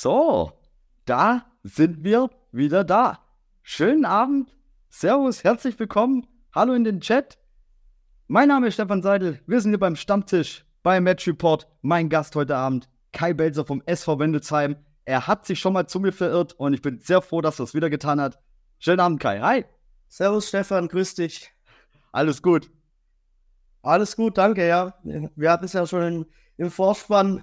So, da sind wir wieder da. Schönen Abend, Servus, herzlich willkommen. Hallo in den Chat. Mein Name ist Stefan Seidel. Wir sind hier beim Stammtisch bei Match Report. Mein Gast heute Abend, Kai Belzer vom SV Wendelsheim. Er hat sich schon mal zu mir verirrt und ich bin sehr froh, dass er es wieder getan hat. Schönen Abend, Kai. Hi. Servus, Stefan. Grüß dich. Alles gut. Alles gut, danke, ja. Wir hatten es ja schon im, im Vorspann.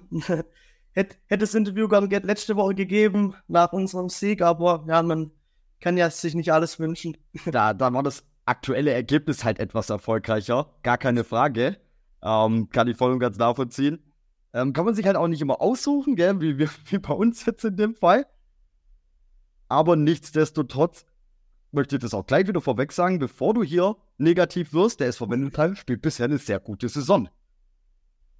Hätte, hätte das Interview gern letzte Woche gegeben, nach unserem Sieg, aber ja, man kann ja sich nicht alles wünschen. Da, da war das aktuelle Ergebnis halt etwas erfolgreicher, gar keine Frage. Ähm, kann ich voll und ganz nachvollziehen. Ähm, kann man sich halt auch nicht immer aussuchen, gell? Wie, wie, wie bei uns jetzt in dem Fall. Aber nichtsdestotrotz möchte ich das auch gleich wieder vorweg sagen, bevor du hier negativ wirst, der SV Wendeltal spielt bisher eine sehr gute Saison.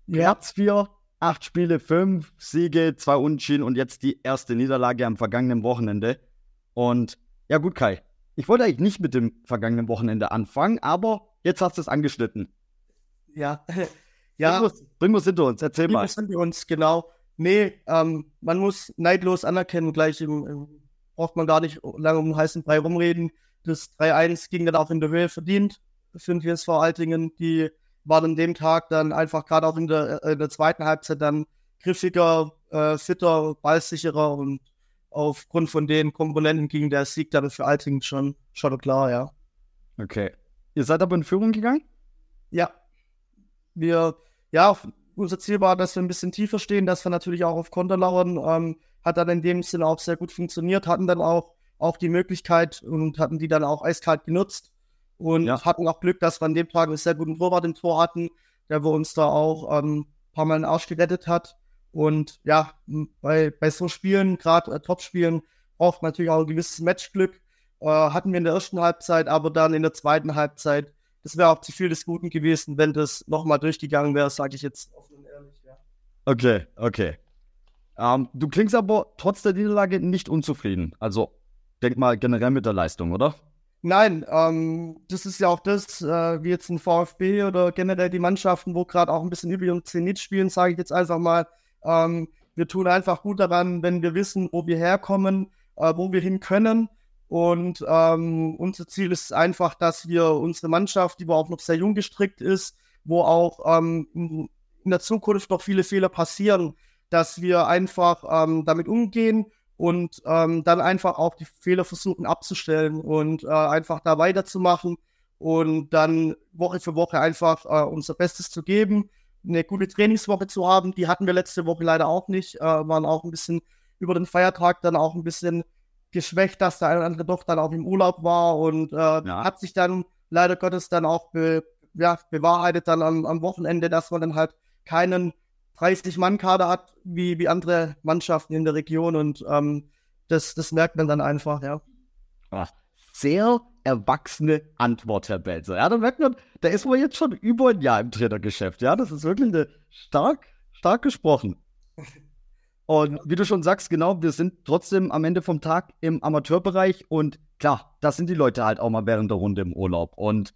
Ja. Platz 4, acht Spiele, fünf Siege, zwei Unentschieden und jetzt die erste Niederlage am vergangenen Wochenende. Und ja gut, Kai, ich wollte eigentlich nicht mit dem vergangenen Wochenende anfangen, aber jetzt hast du es angeschnitten. Ja, ja. Bring es hinter uns, erzähl mal. Bring hinter uns, genau. Nee, ähm, man muss neidlos anerkennen, gleich im, im, braucht man gar nicht lange um den heißen Brei rumreden. Das 3-1 ging dann auch in der Höhe verdient für den TSV Altingen, die war an dem Tag dann einfach gerade auch in der, äh, in der zweiten Halbzeit dann griffiger, äh, fitter, ballsicherer und aufgrund von den Komponenten ging der Sieg dann für Altingen schon, schon klar, ja. Okay. Ihr seid aber in Führung gegangen? Ja. Wir, ja, unser Ziel war, dass wir ein bisschen tiefer stehen, dass wir natürlich auch auf Konter lauern. Ähm, hat dann in dem Sinne auch sehr gut funktioniert, hatten dann auch, auch die Möglichkeit und hatten die dann auch eiskalt genutzt und ja. hatten auch Glück, dass wir an dem Tag einen sehr guten Torwart im Tor hatten, der wir uns da auch ähm, ein paar Mal den Arsch gerettet hat. Und ja, bei, bei so Spielen, gerade äh, Top-Spielen, braucht man natürlich auch ein gewisses Matchglück. Äh, hatten wir in der ersten Halbzeit, aber dann in der zweiten Halbzeit, das wäre auch zu viel des Guten gewesen, wenn das nochmal durchgegangen wäre, sage ich jetzt offen und ehrlich. Ja. Okay, okay. Ähm, du klingst aber trotz der Niederlage nicht unzufrieden. Also denk mal generell mit der Leistung, oder? Nein, ähm, das ist ja auch das, äh, wie jetzt ein VfB oder generell die Mannschaften, wo gerade auch ein bisschen über ihren Zenit spielen, sage ich jetzt einfach mal. Ähm, wir tun einfach gut daran, wenn wir wissen, wo wir herkommen, äh, wo wir hin können. Und ähm, unser Ziel ist einfach, dass wir unsere Mannschaft, die auch noch sehr jung gestrickt ist, wo auch ähm, in der Zukunft noch viele Fehler passieren, dass wir einfach ähm, damit umgehen und ähm, dann einfach auch die Fehler versuchen abzustellen und äh, einfach da weiterzumachen und dann Woche für Woche einfach äh, unser Bestes zu geben, eine gute Trainingswoche zu haben. Die hatten wir letzte Woche leider auch nicht, äh, waren auch ein bisschen über den Feiertag dann auch ein bisschen geschwächt, dass der eine oder andere doch dann auch im Urlaub war und äh, ja. hat sich dann leider Gottes dann auch be, ja, bewahrheitet dann am, am Wochenende, dass man dann halt keinen 30-Mann-Kader hat, wie, wie andere Mannschaften in der Region und ähm, das, das merkt man dann einfach, ja. Ach, sehr erwachsene Antwort, Herr Belzer. Ja, da merkt man, da ist man jetzt schon über ein Jahr im Trainergeschäft. Ja, das ist wirklich eine stark, stark gesprochen. Und wie du schon sagst, genau, wir sind trotzdem am Ende vom Tag im Amateurbereich und klar, das sind die Leute halt auch mal während der Runde im Urlaub und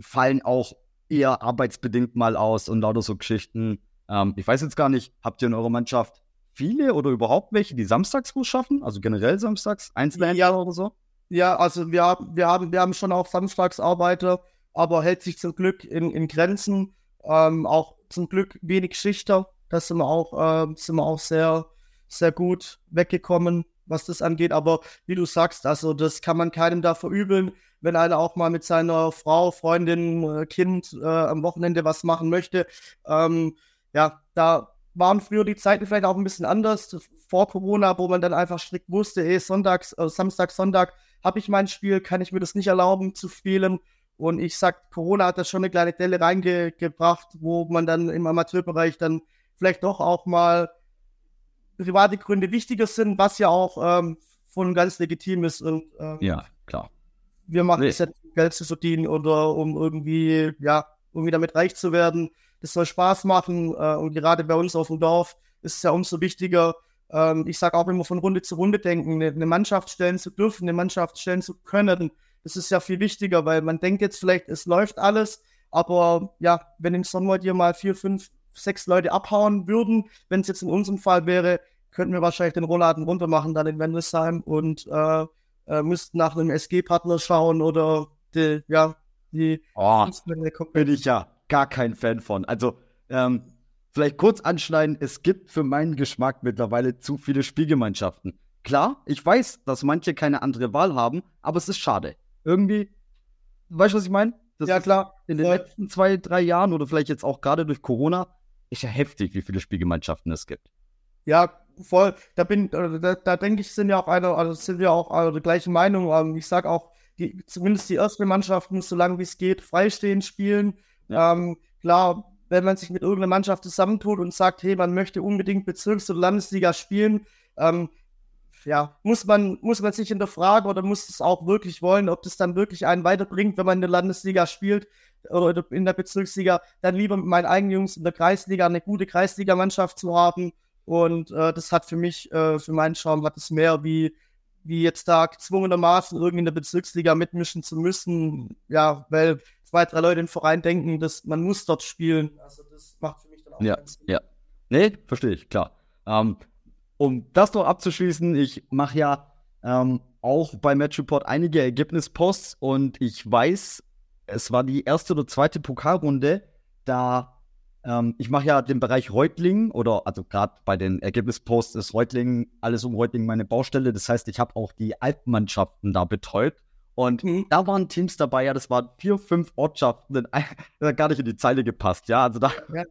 fallen auch eher arbeitsbedingt mal aus und lauter so Geschichten. Ähm, ich weiß jetzt gar nicht, habt ihr in eurer Mannschaft viele oder überhaupt welche, die Samstagsbus schaffen? Also generell samstags, Einzelhändler ja. oder so? Ja, also wir, wir, haben, wir haben schon auch Samstagsarbeiter, aber hält sich zum Glück in, in Grenzen. Ähm, auch zum Glück wenig Schichter. Das sind wir auch, äh, sind wir auch sehr, sehr gut weggekommen, was das angeht. Aber wie du sagst, also das kann man keinem da verübeln, wenn einer auch mal mit seiner Frau, Freundin, äh, Kind äh, am Wochenende was machen möchte. Ähm, ja, da waren früher die Zeiten vielleicht auch ein bisschen anders, vor Corona, wo man dann einfach strikt wusste, ey, Sonntags, äh, Samstag, Sonntag habe ich mein Spiel, kann ich mir das nicht erlauben zu spielen. Und ich sag, Corona hat da schon eine kleine Delle reingebracht, wo man dann im Amateurbereich dann vielleicht doch auch mal private Gründe wichtiger sind, was ja auch ähm, von ganz legitim ist. Und, ähm, ja, klar. Wir machen nee. es ja, Geld zu verdienen oder um irgendwie, ja, irgendwie damit reich zu werden das soll Spaß machen äh, und gerade bei uns auf dem Dorf ist es ja umso wichtiger. Ähm, ich sage auch immer von Runde zu Runde denken, eine, eine, Mannschaft stellen zu dürfen, eine Mannschaft stellen zu können. Das ist ja viel wichtiger, weil man denkt jetzt vielleicht, es läuft alles, aber ja, wenn im Sommer dir mal vier, fünf, sechs Leute abhauen würden, wenn es jetzt in unserem Fall wäre, könnten wir wahrscheinlich den Rollladen runter machen dann in Wendelsheim und äh, äh, müssten nach einem SG-Partner schauen oder die, ja, die oh, bin ich ja gar kein Fan von. Also, ähm, vielleicht kurz anschneiden, es gibt für meinen Geschmack mittlerweile zu viele Spielgemeinschaften. Klar, ich weiß, dass manche keine andere Wahl haben, aber es ist schade. Irgendwie, weißt du, was ich meine? Ja, klar. In den voll. letzten zwei, drei Jahren oder vielleicht jetzt auch gerade durch Corona ist ja heftig, wie viele Spielgemeinschaften es gibt. Ja, voll. Da bin, da, da denke ich, sind ja auch eine, also sind wir auch also die gleiche Meinung. Ähm, ich sage auch, die, zumindest die ersten Mannschaften, solange wie es geht, freistehen spielen. Ähm, klar, wenn man sich mit irgendeiner Mannschaft zusammentut und sagt, hey, man möchte unbedingt Bezirks- oder Landesliga spielen, ähm, ja, muss man, muss man sich hinterfragen oder muss es auch wirklich wollen, ob das dann wirklich einen weiterbringt, wenn man in der Landesliga spielt oder in der Bezirksliga, dann lieber mit meinen eigenen Jungs in der Kreisliga eine gute Kreisligamannschaft zu haben. Und äh, das hat für mich, äh, für meinen Schaum, hat es mehr wie, wie jetzt da gezwungenermaßen irgendwie in der Bezirksliga mitmischen zu müssen. Ja, weil zwei, drei Leute im Verein denken, dass man muss dort spielen. Also das macht für mich dann auch ja, Sinn. Ja, nee, verstehe ich, klar. Ähm, um das noch abzuschließen, ich mache ja ähm, auch bei Match Report einige Ergebnisposts und ich weiß, es war die erste oder zweite Pokalrunde, da ähm, ich mache ja den Bereich Reutling oder also gerade bei den Ergebnisposts ist Reutling, alles um Reutling meine Baustelle. Das heißt, ich habe auch die Alpenmannschaften da betreut. Und mhm. da waren Teams dabei, ja, das waren vier, fünf Ortschaften, das hat gar nicht in die Zeile gepasst, ja. Also da, ja.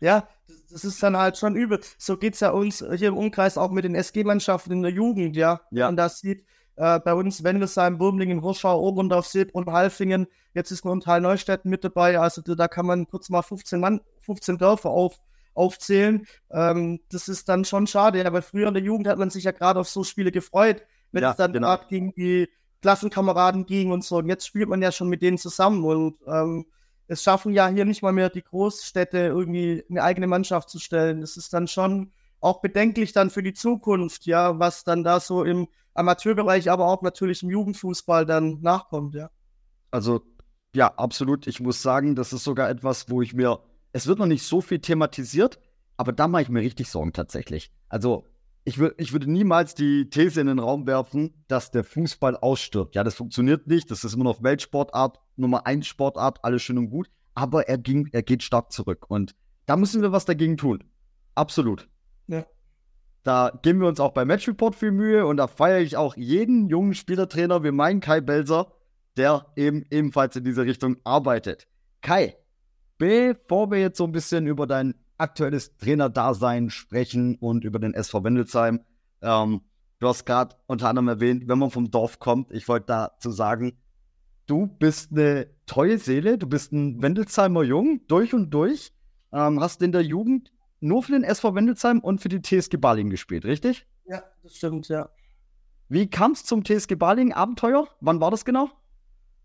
Ja, das ist dann halt schon übel. So geht es ja uns hier im Umkreis auch mit den SG-Mannschaften in der Jugend, ja. ja. Und das sieht äh, bei uns Wendelsheim, Burmlingen, Hirschau, Oberndorf, Seebrunn, Halfingen. Jetzt ist nur ein Teil Neustädten mit dabei. Also da kann man kurz mal 15 Mann, 15 Dörfer auf, aufzählen. Ähm, das ist dann schon schade. Ja, weil früher in der Jugend hat man sich ja gerade auf so Spiele gefreut, wenn ja, es dann genau. gerade gegen die Klassenkameraden ging und so. Und jetzt spielt man ja schon mit denen zusammen und ähm, es schaffen ja hier nicht mal mehr die Großstädte irgendwie eine eigene Mannschaft zu stellen. Das ist dann schon auch bedenklich dann für die Zukunft, ja, was dann da so im Amateurbereich, aber auch natürlich im Jugendfußball dann nachkommt, ja. Also, ja, absolut. Ich muss sagen, das ist sogar etwas, wo ich mir, es wird noch nicht so viel thematisiert, aber da mache ich mir richtig Sorgen tatsächlich. Also, ich, ich würde niemals die These in den Raum werfen, dass der Fußball ausstirbt. Ja, das funktioniert nicht. Das ist immer noch Weltsportart, Nummer 1 Sportart, alles schön und gut. Aber er, ging, er geht stark zurück. Und da müssen wir was dagegen tun. Absolut. Ja. Da geben wir uns auch bei Match Report viel Mühe und da feiere ich auch jeden jungen Spielertrainer wie meinen Kai Belser, der eben ebenfalls in diese Richtung arbeitet. Kai, bevor wir jetzt so ein bisschen über dein aktuelles Trainerdasein sprechen und über den SV Wendelsheim. Ähm, du hast gerade unter anderem erwähnt, wenn man vom Dorf kommt, ich wollte dazu sagen, du bist eine treue Seele, du bist ein Wendelsheimer Jung, durch und durch, ähm, hast in der Jugend nur für den SV Wendelsheim und für die TSG Balingen gespielt, richtig? Ja, das stimmt, ja. Wie kam es zum TSG Balingen Abenteuer? Wann war das genau?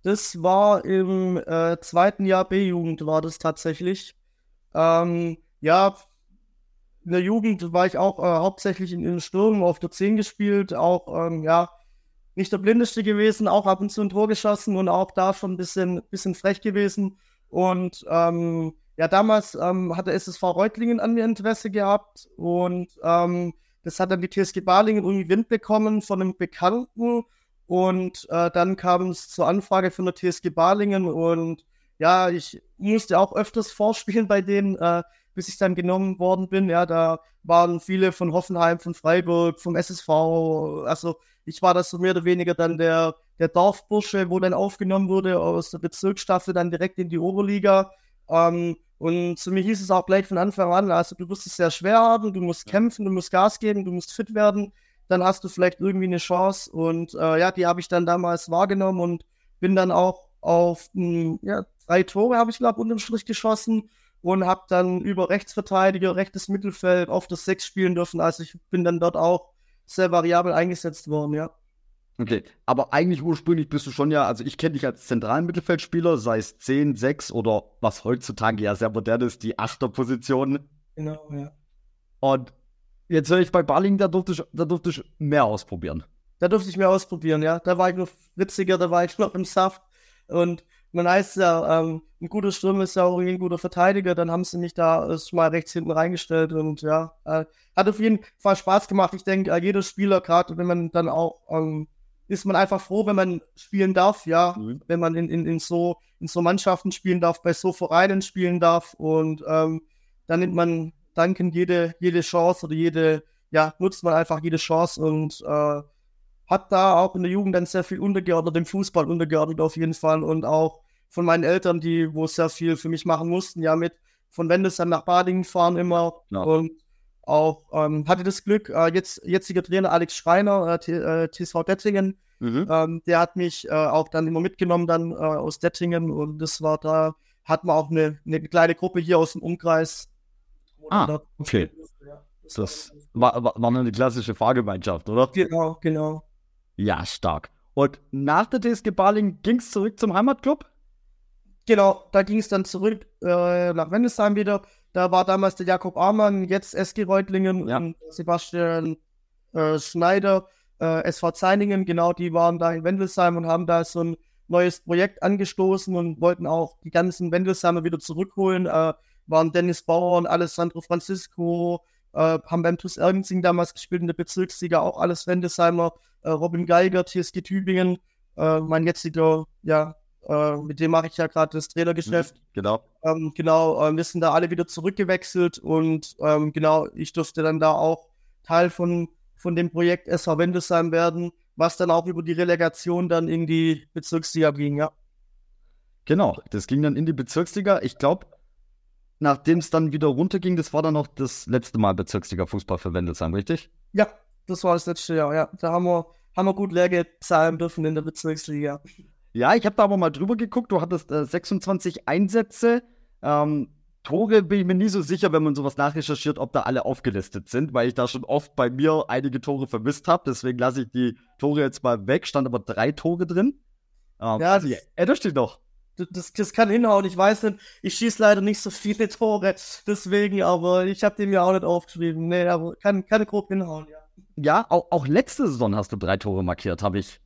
Das war im äh, zweiten Jahr B-Jugend, war das tatsächlich. Ähm, ja, in der Jugend war ich auch äh, hauptsächlich in den Stürmen auf der 10 gespielt, auch, ähm, ja, nicht der Blindeste gewesen, auch ab und zu ein Tor geschossen und auch da schon ein bisschen, bisschen frech gewesen. Und ähm, ja, damals ähm, hatte SSV Reutlingen an mir Interesse gehabt und ähm, das hat dann die TSG Balingen irgendwie Wind bekommen von einem Bekannten und äh, dann kam es zur Anfrage von der TSG Balingen und ja, ich musste auch öfters vorspielen bei denen. Äh, bis ich dann genommen worden bin. Ja, da waren viele von Hoffenheim, von Freiburg, vom SSV. Also ich war das so mehr oder weniger dann der, der Dorfbursche, wo dann aufgenommen wurde aus der Bezirksstaffel dann direkt in die Oberliga. Ähm, und zu mir hieß es auch gleich von Anfang an, also du wirst es sehr schwer haben, du musst kämpfen, du musst Gas geben, du musst fit werden, dann hast du vielleicht irgendwie eine Chance. Und äh, ja, die habe ich dann damals wahrgenommen und bin dann auch auf mh, ja, drei Tore, habe ich glaube unterm Strich geschossen und habe dann über Rechtsverteidiger, rechtes Mittelfeld auf das Sechs spielen dürfen. Also ich bin dann dort auch sehr variabel eingesetzt worden, ja. Okay, aber eigentlich ursprünglich bist du schon ja, also ich kenne dich als zentralen Mittelfeldspieler, sei es 10, 6 oder was heutzutage ja sehr modern ist, die Achterposition. Genau, ja. Und jetzt höre ich bei Barling, da durfte ich, da durfte ich mehr ausprobieren. Da durfte ich mehr ausprobieren, ja. Da war ich noch witziger, da war ich noch im Saft. Und man heißt ja, ähm, ein guter Stürmer ist ja auch irgendwie ein guter Verteidiger, dann haben sie mich da äh, mal rechts hinten reingestellt und ja, äh, hat auf jeden Fall Spaß gemacht. Ich denke, äh, jeder Spieler, gerade wenn man dann auch, ähm, ist man einfach froh, wenn man spielen darf, ja, mhm. wenn man in, in, in, so, in so Mannschaften spielen darf, bei so Vereinen spielen darf und ähm, dann nimmt man dankend jede, jede Chance oder jede, ja, nutzt man einfach jede Chance und äh, hat da auch in der Jugend dann sehr viel untergeordnet, dem Fußball untergeordnet auf jeden Fall und auch von meinen Eltern, die wo sehr viel für mich machen mussten, ja mit von Wendelsheim nach Badingen fahren immer ja. und auch ähm, hatte das Glück, äh, jetzt jetziger Trainer Alex Schreiner, äh, TSV äh, Dettingen, mhm. ähm, der hat mich äh, auch dann immer mitgenommen dann äh, aus Dettingen und das war da, hatten wir auch eine, eine kleine Gruppe hier aus dem Umkreis. Ah, okay. Das war, war, war eine klassische Fahrgemeinschaft, oder? Genau, genau. Ja, stark. Und nach der TSG Baling ging es zurück zum Heimatclub? Genau, da ging es dann zurück äh, nach Wendelsheim wieder. Da war damals der Jakob Amann, jetzt SG Reutlingen ja. und Sebastian äh, Schneider, äh, SV Zeiningen, genau, die waren da in Wendelsheim und haben da so ein neues Projekt angestoßen und wollten auch die ganzen Wendelsheimer wieder zurückholen. Äh, waren Dennis Bauer und Alessandro Francisco, äh, haben beim TuS Ergenzing damals gespielt in der Bezirksliga, auch alles Wendesheimer, äh, Robin Geiger, TSG Tübingen, äh, mein jetziger, ja, äh, mit dem mache ich ja gerade das Trainergeschäft. Mhm, genau. Ähm, genau, äh, wir sind da alle wieder zurückgewechselt und ähm, genau, ich durfte dann da auch Teil von, von dem Projekt SV Wendesheim werden, was dann auch über die Relegation dann in die Bezirksliga ging, ja. Genau, das ging dann in die Bezirksliga. Ich glaube, nachdem es dann wieder runterging, das war dann noch das letzte Mal Bezirksliga-Fußball für Wendelsheim, richtig? Ja, das war das letzte Jahr, ja. Da haben wir, haben wir gut Lehrgeld zahlen dürfen in der Bezirksliga. Ja, ich habe da aber mal drüber geguckt. Du hattest äh, 26 Einsätze. Ähm, Tore bin ich mir nie so sicher, wenn man sowas nachrecherchiert, ob da alle aufgelistet sind, weil ich da schon oft bei mir einige Tore vermisst habe. Deswegen lasse ich die Tore jetzt mal weg. Stand aber drei Tore drin. Ähm, ja, das, erinnerst du dich noch? Das, das kann hinhauen. Ich weiß nicht, ich schieße leider nicht so viele Tore, deswegen, aber ich habe den ja auch nicht aufgeschrieben. Nee, aber kann, kann grob hinhauen, ja. Ja, auch, auch letzte Saison hast du drei Tore markiert, habe ich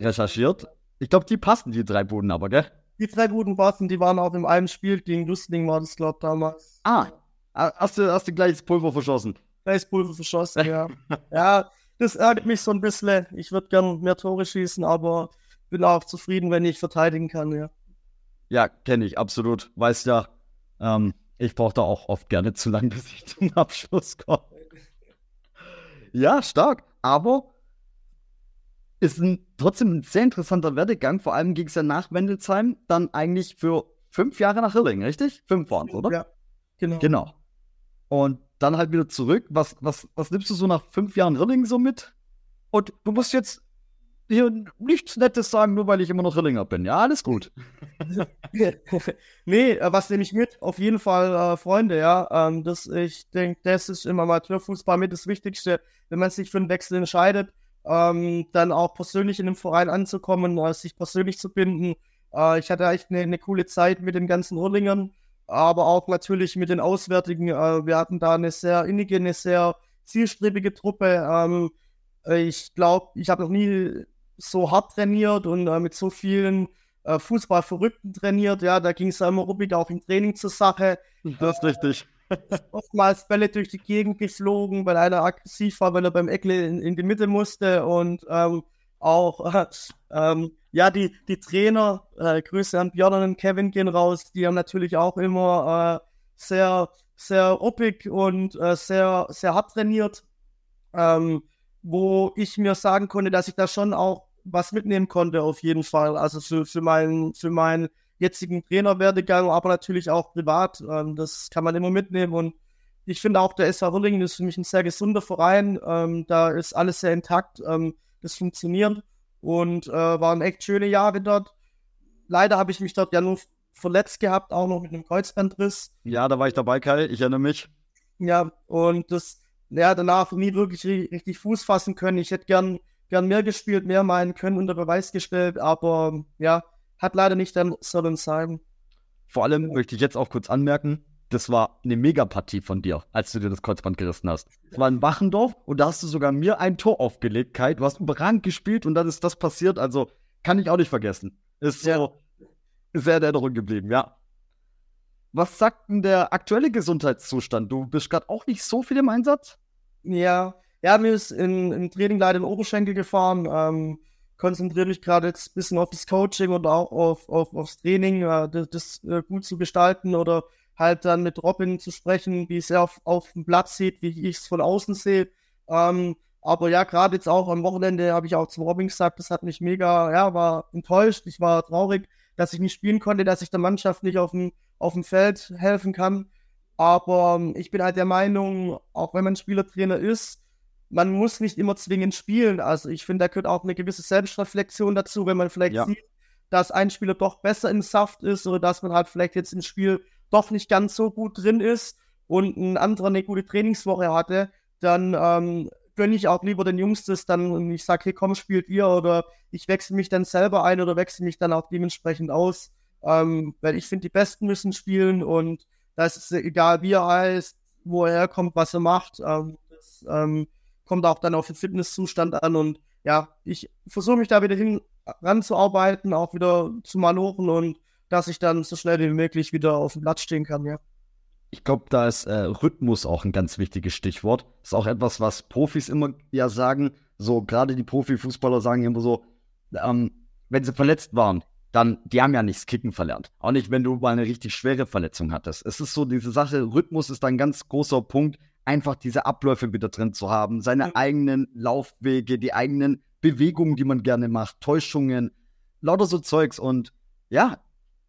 recherchiert. Ich glaube, die passen, die drei Buden aber, gell? Die drei Buden passen, die waren auch in einem Spiel gegen Lusting, war das, glaube ich, damals. Ah, hast du, hast du gleich das Pulver verschossen? Gleich das Pulver verschossen, ja. ja, das ärgert mich so ein bisschen. Ich würde gern mehr Tore schießen, aber bin auch zufrieden, wenn ich verteidigen kann, ja. Ja, kenne ich, absolut. Weißt ja, ähm, ich brauche da auch oft gerne zu lang, bis ich zum Abschluss komme. ja, stark. Aber ist ein, trotzdem ein sehr interessanter Werdegang. Vor allem ging es ja nach Wendelsheim dann eigentlich für fünf Jahre nach Hirling, richtig? Fünf waren oder? Ja, genau. Genau. Und dann halt wieder zurück. Was, was, was nimmst du so nach fünf Jahren Hirling so mit? Und du musst jetzt hier nichts Nettes sagen, nur weil ich immer noch Rillinger bin. Ja, alles gut. nee, äh, was nehme ich mit? Auf jeden Fall äh, Freunde, ja. Ähm, das, ich denke, das ist im Amateurfußball mit das Wichtigste, wenn man sich für einen Wechsel entscheidet ähm, dann auch persönlich in dem Verein anzukommen, äh, sich persönlich zu binden. Äh, ich hatte echt eine, eine, coole Zeit mit den ganzen Hurlingern, aber auch natürlich mit den Auswärtigen. Äh, wir hatten da eine sehr innige, eine sehr zielstrebige Truppe. Ähm, ich glaube, ich habe noch nie so hart trainiert und äh, mit so vielen äh, Fußballverrückten trainiert. Ja, da ging es immer ruppig auch im Training zur Sache. Das ist richtig. oftmals Bälle durch die Gegend geflogen, weil einer aggressiv war, weil er beim Eckle in, in die Mitte musste und ähm, auch äh, ähm, ja die die Trainer äh, Grüße an Björn und Kevin gehen raus, die haben natürlich auch immer äh, sehr sehr ruppig und äh, sehr sehr hart trainiert, ähm, wo ich mir sagen konnte, dass ich da schon auch was mitnehmen konnte auf jeden Fall, also für für meinen für meinen jetzigen Trainerwerdegang, aber natürlich auch privat. Ähm, das kann man immer mitnehmen und ich finde auch, der SV Hurlingen ist für mich ein sehr gesunder Verein. Ähm, da ist alles sehr intakt. Ähm, das funktioniert und äh, waren echt schöne Jahre dort. Leider habe ich mich dort ja nur verletzt gehabt, auch noch mit einem Kreuzbandriss. Ja, da war ich dabei, Kai. Ich erinnere mich. Ja, und das, ja, danach nie wirklich richtig Fuß fassen können. Ich hätte gern, gern mehr gespielt, mehr meinen können, unter Beweis gestellt, aber ja, hat leider nicht dann sollen sein. Vor allem möchte ich jetzt auch kurz anmerken, das war eine Megapartie von dir, als du dir das Kreuzband gerissen hast. Es war in Wachendorf und da hast du sogar mir ein Tor aufgelegt, Kai. Du hast überragend gespielt und dann ist das passiert. Also kann ich auch nicht vergessen. Ist so. sehr in Erinnerung geblieben, ja. Was sagt denn der aktuelle Gesundheitszustand? Du bist gerade auch nicht so viel im Einsatz? Ja, ja, mir ist in, im Training leider ein Oberschenkel gefahren. Ähm, konzentriere mich gerade jetzt ein bisschen auf das Coaching und auch auf, auf aufs Training, äh, das, das äh, gut zu gestalten oder halt dann mit Robin zu sprechen, wie es er auf, auf dem Platz sieht, wie ich es von außen sehe. Ähm, aber ja, gerade jetzt auch am Wochenende habe ich auch zum Robin gesagt, das hat mich mega, ja, war enttäuscht. Ich war traurig, dass ich nicht spielen konnte, dass ich der Mannschaft nicht auf dem, auf dem Feld helfen kann. Aber ähm, ich bin halt der Meinung, auch wenn man Spielertrainer ist, man muss nicht immer zwingend spielen. Also ich finde, da gehört auch eine gewisse Selbstreflexion dazu, wenn man vielleicht ja. sieht, dass ein Spieler doch besser im Saft ist oder dass man halt vielleicht jetzt im Spiel doch nicht ganz so gut drin ist und ein anderer eine gute Trainingswoche hatte, dann ähm, gönne ich auch lieber den Jungs das dann und ich sage, hey komm, spielt ihr oder ich wechsle mich dann selber ein oder wechsle mich dann auch dementsprechend aus. Ähm, weil ich finde, die Besten müssen spielen und da ist egal, wie er heißt, wo er herkommt, was er macht. Ähm, das ähm, kommt auch dann auf den Fitnesszustand an und ja, ich versuche mich da wieder hin ranzuarbeiten, auch wieder zu malochen und dass ich dann so schnell wie möglich wieder auf dem Platz stehen kann, ja. Ich glaube, da ist äh, Rhythmus auch ein ganz wichtiges Stichwort. Ist auch etwas, was Profis immer ja sagen. So, gerade die Profifußballer sagen immer so, ähm, wenn sie verletzt waren, dann, die haben ja nichts Kicken verlernt. Auch nicht, wenn du mal eine richtig schwere Verletzung hattest. Es ist so diese Sache, Rhythmus ist ein ganz großer Punkt, einfach diese Abläufe wieder drin zu haben, seine mhm. eigenen Laufwege, die eigenen Bewegungen, die man gerne macht, Täuschungen, lauter so Zeugs. Und ja,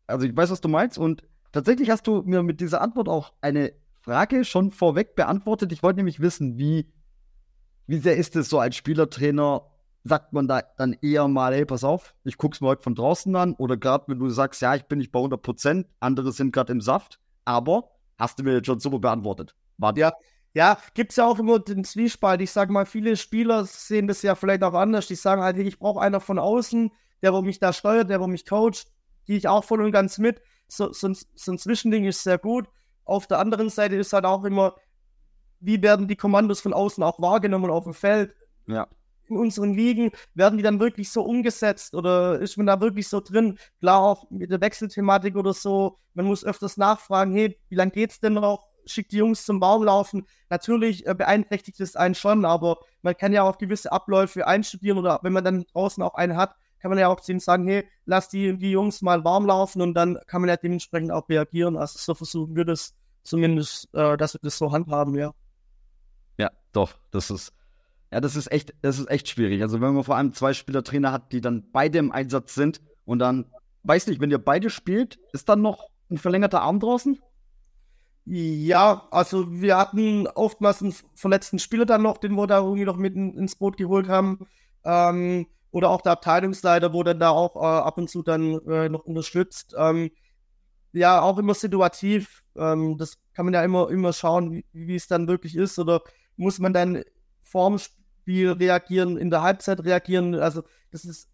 also ich weiß, was du meinst. Und tatsächlich hast du mir mit dieser Antwort auch eine Frage schon vorweg beantwortet. Ich wollte nämlich wissen, wie, wie sehr ist es so als Spielertrainer, sagt man da dann eher mal, hey, pass auf, ich guck's mir heute von draußen an. Oder gerade wenn du sagst, ja, ich bin nicht bei 100 Prozent, andere sind gerade im Saft. Aber hast du mir jetzt schon super beantwortet. War ja, ja, gibt es ja auch immer den Zwiespalt. Ich sage mal, viele Spieler sehen das ja vielleicht auch anders. Die sagen halt, ich brauche einer von außen, der wo mich da steuert, der wo mich coacht. Gehe ich auch voll und ganz mit. So, so, so ein Zwischending ist sehr gut. Auf der anderen Seite ist halt auch immer, wie werden die Kommandos von außen auch wahrgenommen auf dem Feld? Ja. In unseren Ligen, werden die dann wirklich so umgesetzt oder ist man da wirklich so drin? Klar, auch mit der Wechselthematik oder so, man muss öfters nachfragen, hey, wie lange geht's denn noch? Schickt die Jungs zum Baum laufen. Natürlich äh, beeinträchtigt es einen schon, aber man kann ja auch gewisse Abläufe einstudieren oder wenn man dann draußen auch einen hat, kann man ja auch zu ihnen sagen, hey, lass die, die Jungs mal warm laufen und dann kann man ja dementsprechend auch reagieren. Also so versuchen wir das zumindest, äh, dass wir das so handhaben, ja. Ja, doch, das ist, ja, das ist echt, das ist echt schwierig. Also wenn man vor allem zwei Spielertrainer hat, die dann beide im Einsatz sind und dann, weiß nicht, wenn ihr beide spielt, ist dann noch ein verlängerter Arm draußen? Ja, also wir hatten oftmals einen verletzten Spieler dann noch, den wir da irgendwie noch mit ins Boot geholt haben. Ähm, oder auch der Abteilungsleiter, dann da auch äh, ab und zu dann äh, noch unterstützt. Ähm, ja, auch immer situativ. Ähm, das kann man ja immer, immer schauen, wie, wie es dann wirklich ist. Oder muss man dann vorm Spiel reagieren, in der Halbzeit reagieren? Also, das ist,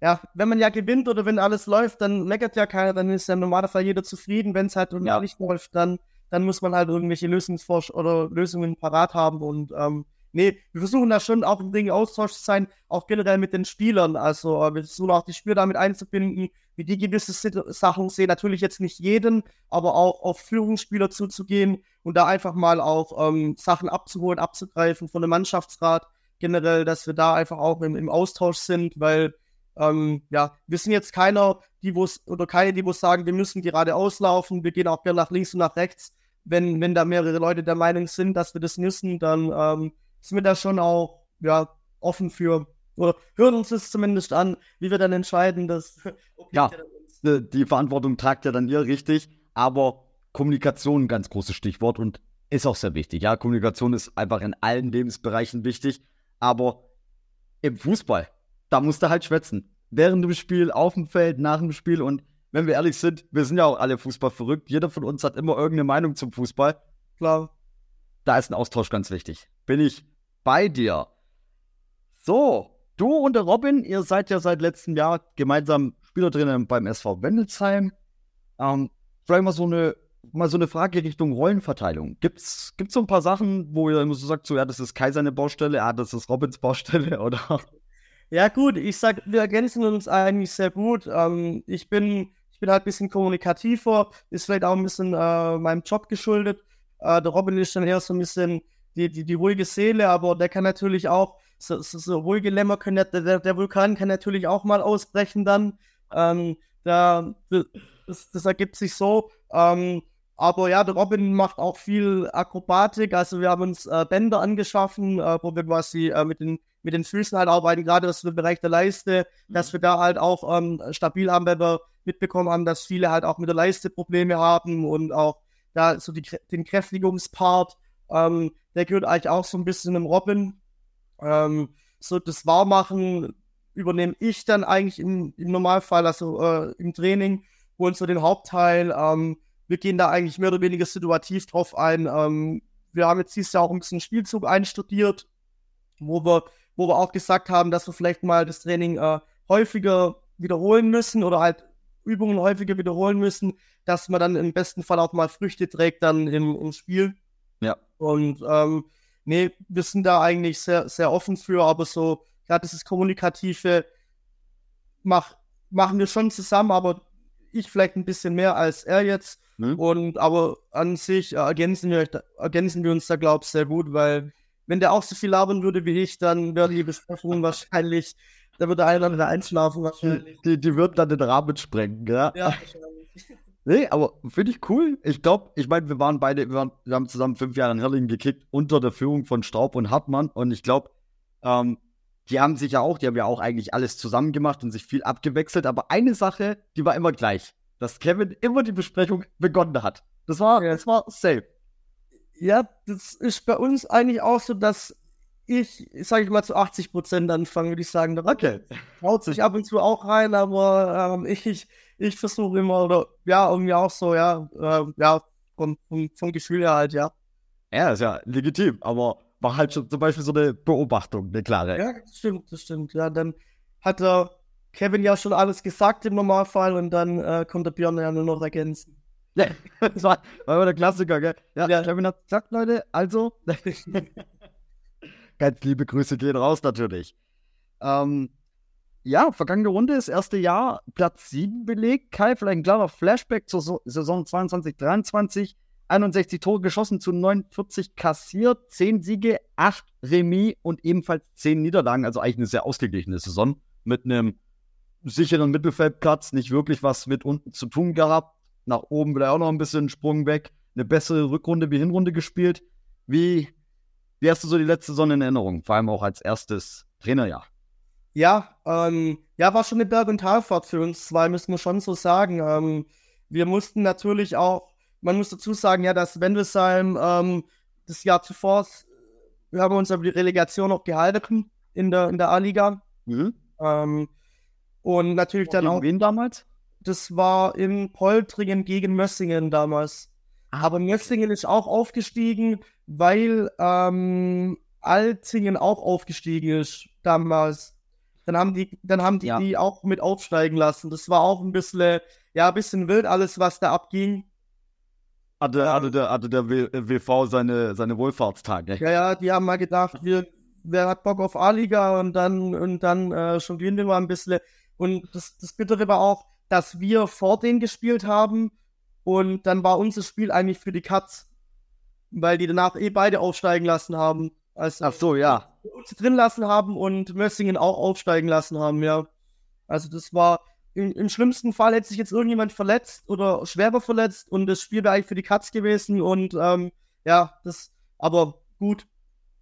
ja, wenn man ja gewinnt oder wenn alles läuft, dann meckert ja keiner, dann ist ja im Normalfall jeder zufrieden. Wenn es halt ja. nicht läuft, dann dann muss man halt irgendwelche Lösungsforsch oder Lösungen parat haben und ähm, nee, wir versuchen da schon auch im Ding Austausch zu sein, auch generell mit den Spielern. Also äh, wir versuchen auch die Spieler damit einzubinden, wie die gewisse Sachen sehen. Natürlich jetzt nicht jeden, aber auch auf Führungsspieler zuzugehen und da einfach mal auch ähm, Sachen abzuholen, abzugreifen von dem Mannschaftsrat generell, dass wir da einfach auch im, im Austausch sind, weil ähm, ja, wir sind jetzt keiner, die wo oder keine, die wo sagen, wir müssen gerade auslaufen, wir gehen auch gerne nach links und nach rechts. Wenn, wenn da mehrere Leute der Meinung sind, dass wir das müssen, dann ähm, sind wir da schon auch ja, offen für oder hören uns das zumindest an, wie wir dann entscheiden, dass ja, die Verantwortung tragt ja dann ihr richtig, aber Kommunikation ein ganz großes Stichwort und ist auch sehr wichtig. Ja, Kommunikation ist einfach in allen Lebensbereichen wichtig, aber im Fußball da musst du halt schwätzen. Während dem Spiel, auf dem Feld, nach dem Spiel und wenn wir ehrlich sind, wir sind ja auch alle Fußball verrückt. Jeder von uns hat immer irgendeine Meinung zum Fußball. Klar. Da ist ein Austausch ganz wichtig. Bin ich bei dir. So, du und der Robin, ihr seid ja seit letztem Jahr gemeinsam Spielertrainer beim SV Wendelsheim. Ähm, vielleicht mal so eine mal so eine Frage Richtung Rollenverteilung. Gibt's gibt's so ein paar Sachen, wo ihr immer so sagt, so ja, das ist Kai seine Baustelle, ja, das ist Robins Baustelle oder ja, gut, ich sag, wir ergänzen uns eigentlich sehr gut. Ähm, ich bin, ich bin halt ein bisschen kommunikativer, ist vielleicht auch ein bisschen äh, meinem Job geschuldet. Äh, der Robin ist dann eher so ein bisschen die, die, die ruhige Seele, aber der kann natürlich auch, so, so, so ruhige Lämmer können, der, der Vulkan kann natürlich auch mal ausbrechen dann. Ähm, da, das, das ergibt sich so. Ähm, aber ja, der Robin macht auch viel Akrobatik. Also wir haben uns äh, Bänder angeschaffen, äh, wo wir quasi äh, mit, den, mit den Füßen halt arbeiten, gerade das im Bereich der Leiste, mhm. dass wir da halt auch ähm, stabil haben, weil wir mitbekommen haben, dass viele halt auch mit der Leiste Probleme haben und auch da so die, den Kräftigungspart, ähm, der gehört eigentlich auch so ein bisschen im Robin. Ähm, so das Warmachen übernehme ich dann eigentlich im, im Normalfall, also äh, im Training, und so den Hauptteil. Ähm, wir gehen da eigentlich mehr oder weniger situativ drauf ein. Ähm, wir haben jetzt dieses Jahr auch ein bisschen Spielzug einstudiert, wo wir, wo wir auch gesagt haben, dass wir vielleicht mal das Training äh, häufiger wiederholen müssen oder halt Übungen häufiger wiederholen müssen, dass man dann im besten Fall auch mal Früchte trägt dann im, im Spiel. Ja. Und ähm, nee, wir sind da eigentlich sehr, sehr offen für, aber so, gerade dieses Kommunikative mach, machen wir schon zusammen, aber ich vielleicht ein bisschen mehr als er jetzt. Mhm. Und aber an sich äh, ergänzen, wir, ergänzen wir uns da, glaube ich, sehr gut, weil wenn der auch so viel labern würde wie ich, dann wäre die Besprechung wahrscheinlich, da würde einer wieder einschlafen wahrscheinlich. Die, die würden dann den Rahmen sprengen, ja? Ja, Nee, aber finde ich cool. Ich glaube, ich meine, wir waren beide, wir, waren, wir, haben zusammen fünf Jahre in Herrlingen gekickt unter der Führung von Straub und Hartmann. Und ich glaube, ähm, die haben sich ja auch, die haben ja auch eigentlich alles zusammen gemacht und sich viel abgewechselt. Aber eine Sache, die war immer gleich dass Kevin immer die Besprechung begonnen hat. Das war, das war safe. Ja, das ist bei uns eigentlich auch so, dass ich, sage ich mal, zu 80 Prozent anfange, würde ich sagen. Da okay. Haut sich ab und zu auch rein, aber ähm, ich, ich versuche immer, oder ja, irgendwie auch so, ja, äh, ja, vom, vom, vom Gefühl her halt, ja. Ja, ist ja legitim, aber war halt schon zum Beispiel so eine Beobachtung, eine klare. Ja, das stimmt, das stimmt. Ja, dann hat er Kevin ja schon alles gesagt im Normalfall und dann äh, kommt der Björn ja nur noch ergänzen. Ja, das war, war immer der Klassiker, gell? Ja, ja. Kevin hat gesagt, Leute, also. Ganz liebe Grüße gehen raus natürlich. Ähm, ja, vergangene Runde, das erste Jahr, Platz 7 belegt. Kai, vielleicht ein klarer Flashback zur so Saison 22, 23. 61 Tore geschossen zu 49 kassiert, 10 Siege, 8 Remis und ebenfalls 10 Niederlagen. Also eigentlich eine sehr ausgeglichene Saison mit einem sicheren Mittelfeldplatz, nicht wirklich was mit unten zu tun gehabt. Nach oben wieder auch noch ein bisschen Sprung weg. Eine bessere Rückrunde wie Hinrunde gespielt. Wie, wie hast du so die letzte Saison in Erinnerung? Vor allem auch als erstes Trainerjahr. Ja, ähm, ja, war schon eine Berg- und Talfahrt für uns zwei, müssen wir schon so sagen. Ähm, wir mussten natürlich auch, man muss dazu sagen, ja, dass Wendelsheim ähm, das Jahr zuvor, wir haben uns aber die Relegation noch gehalten in der, in der A-Liga. Mhm. Und natürlich dann auch. Wen damals? Das war in Poltringen gegen Mössingen damals. Ah. Aber Mössingen ist auch aufgestiegen, weil ähm, Alzingen auch aufgestiegen ist damals. Dann haben die, dann haben die, ja. die auch mit aufsteigen lassen. Das war auch ein bisschen, ja, ein bisschen wild alles, was da abging. Hatte, hatte der, hatte der WV seine, seine Wohlfahrtstage. Ja, ja, die haben mal gedacht, wir, wer hat Bock auf A-Liga und dann, und dann äh, schon gewinnen wir mal ein bisschen. Und das, das Bittere war auch, dass wir vor denen gespielt haben und dann war unser Spiel eigentlich für die Cuts, weil die danach eh beide aufsteigen lassen haben. Also Ach so, ja. Uns drin lassen haben und Mössingen auch aufsteigen lassen haben, ja. Also das war, im, im schlimmsten Fall hätte sich jetzt irgendjemand verletzt oder schwerer verletzt und das Spiel wäre eigentlich für die Cuts gewesen und ähm, ja, das, aber gut.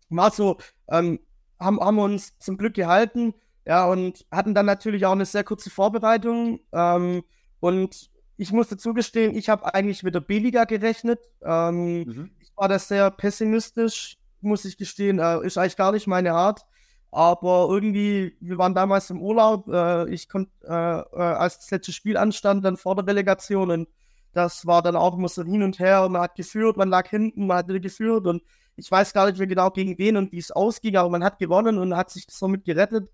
War so, ähm, haben, haben wir uns zum Glück gehalten ja, und hatten dann natürlich auch eine sehr kurze Vorbereitung. Ähm, und ich musste zugestehen, ich habe eigentlich mit der B-Liga gerechnet. Ähm, mhm. Ich war da sehr pessimistisch, muss ich gestehen. Äh, ist eigentlich gar nicht meine Art. Aber irgendwie, wir waren damals im Urlaub. Äh, ich konnte, äh, äh, als das letzte Spiel anstand, dann vor der Relegation. Und das war dann auch immer so hin und her. Und man hat geführt, man lag hinten, man hat wieder geführt. Und ich weiß gar nicht mehr genau gegen wen und wie es ausging, aber man hat gewonnen und hat sich somit gerettet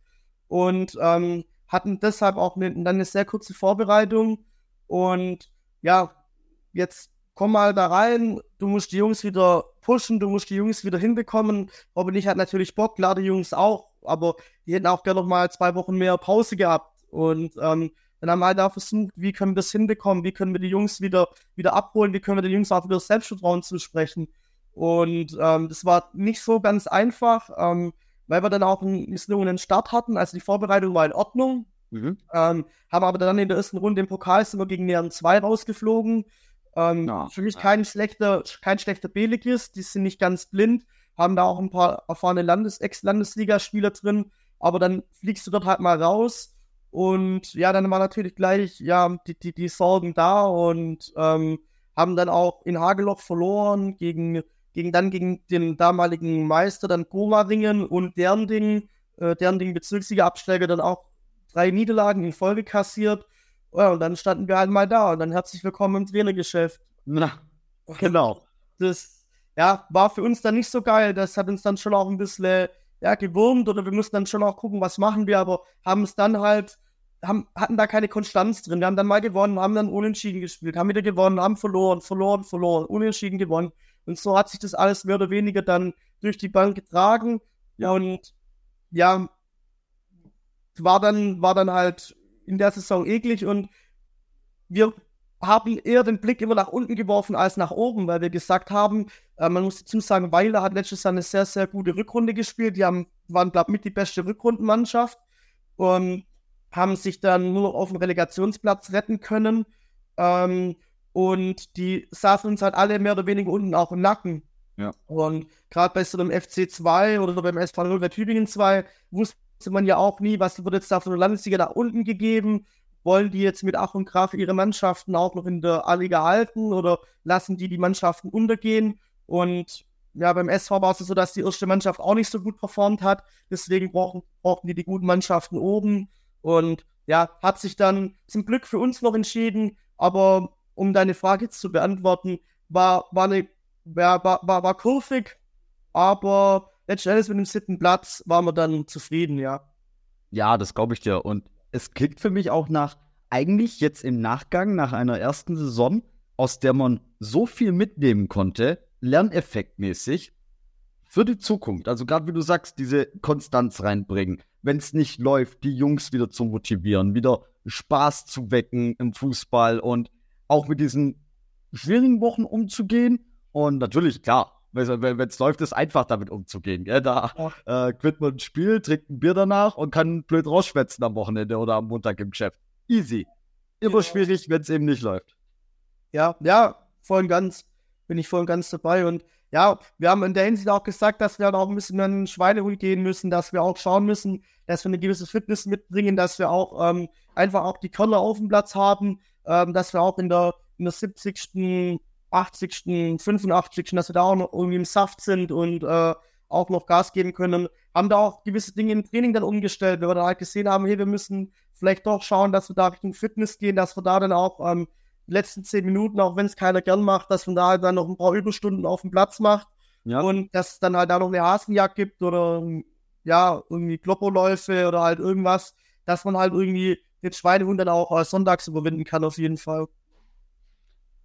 und ähm, hatten deshalb auch eine, dann eine sehr kurze Vorbereitung. Und ja, jetzt komm mal da rein, du musst die Jungs wieder pushen, du musst die Jungs wieder hinbekommen. Robin ich hat natürlich Bock, klar die Jungs auch, aber die hätten auch gerne noch mal zwei Wochen mehr Pause gehabt. Und ähm, Dann haben wir halt auch versucht, wie können wir das hinbekommen, wie können wir die Jungs wieder, wieder abholen, wie können wir den Jungs auch wieder Selbstvertrauen zusprechen. Und ähm, das war nicht so ganz einfach, ähm, weil wir dann auch einen misslungenen Start hatten. Also die Vorbereitung war in Ordnung. Mhm. Ähm, haben aber dann in der ersten Runde im Pokal sind wir gegen Nähern 2 rausgeflogen. Ähm, ja. Für mich kein schlechter, kein schlechter B-Ligist, die sind nicht ganz blind, haben da auch ein paar erfahrene Landes Ex-Landesligaspieler drin, aber dann fliegst du dort halt mal raus und ja, dann war natürlich gleich ja die, die, die Sorgen da und ähm, haben dann auch in Hageloch verloren gegen gegen dann gegen den damaligen Meister, dann Goma-Ringen und deren Ding, äh, deren Ding Bezirksliga-Absteiger dann auch drei Niederlagen in Folge kassiert. Ja, und dann standen wir halt mal da und dann herzlich willkommen im Trainergeschäft. Na, genau. Das ja, war für uns dann nicht so geil. Das hat uns dann schon auch ein bisschen ja, gewurmt oder wir mussten dann schon auch gucken, was machen wir, aber haben es dann halt, haben, hatten da keine Konstanz drin. Wir haben dann mal gewonnen, haben dann unentschieden gespielt, haben wieder gewonnen, haben verloren, verloren, verloren, unentschieden gewonnen. Und so hat sich das alles mehr oder weniger dann durch die Bank getragen. Ja, und ja, war dann, war dann halt in der Saison eklig und wir haben eher den Blick immer nach unten geworfen als nach oben, weil wir gesagt haben, äh, man muss dazu sagen, Weiler hat letztes Jahr eine sehr, sehr gute Rückrunde gespielt. Die haben, waren, glaube ich, mit die beste Rückrundenmannschaft und haben sich dann nur auf den Relegationsplatz retten können. Ähm, und die saßen uns halt alle mehr oder weniger unten auch im Nacken. Ja. Und gerade bei so einem FC 2 oder beim SV 0 bei Tübingen 2 wusste man ja auch nie, was wird jetzt da von der Landesliga nach unten gegeben. Wollen die jetzt mit Ach und Krach ihre Mannschaften auch noch in der A-Liga halten oder lassen die die Mannschaften untergehen? Und ja, beim SV war es so, dass die erste Mannschaft auch nicht so gut performt hat. Deswegen brauchen, brauchten die die guten Mannschaften oben. Und ja, hat sich dann zum Glück für uns noch entschieden. Aber um deine Frage zu beantworten, war, war, eine, war, war, war, war kurvig, aber letztendlich mit dem siebten Platz waren wir dann zufrieden, ja. Ja, das glaube ich dir. Und es klingt für mich auch nach, eigentlich jetzt im Nachgang, nach einer ersten Saison, aus der man so viel mitnehmen konnte, lerneffektmäßig, für die Zukunft. Also gerade wie du sagst, diese Konstanz reinbringen. Wenn es nicht läuft, die Jungs wieder zu motivieren, wieder Spaß zu wecken im Fußball und auch mit diesen schwierigen Wochen umzugehen. Und natürlich, klar, wenn es läuft, ist einfach damit umzugehen. Gell? Da äh, man ein Spiel, trinkt ein Bier danach und kann blöd rausschwätzen am Wochenende oder am Montag im Geschäft. Easy. Immer ja. schwierig, wenn es eben nicht läuft. Ja, ja, voll und ganz. Bin ich voll und ganz dabei. Und ja, wir haben in der Hinsicht auch gesagt, dass wir halt auch ein bisschen in den Schweinehund gehen müssen, dass wir auch schauen müssen, dass wir eine gewisse Fitness mitbringen, dass wir auch ähm, einfach auch die Körner auf dem Platz haben, ähm, dass wir auch in der, in der 70., 80., 85., dass wir da auch noch irgendwie im Saft sind und äh, auch noch Gas geben können. Haben da auch gewisse Dinge im Training dann umgestellt, weil wir dann halt gesehen haben, hey, wir müssen vielleicht doch schauen, dass wir da Richtung Fitness gehen, dass wir da dann auch ähm, die letzten zehn Minuten, auch wenn es keiner gern macht, dass man da halt dann noch ein paar Überstunden auf dem Platz macht. Ja. Und dass es dann halt da noch eine Hasenjagd gibt oder ja, irgendwie Klopperläufe oder halt irgendwas, dass man halt irgendwie den Schweinehund dann auch sonntags überwinden kann, auf jeden Fall.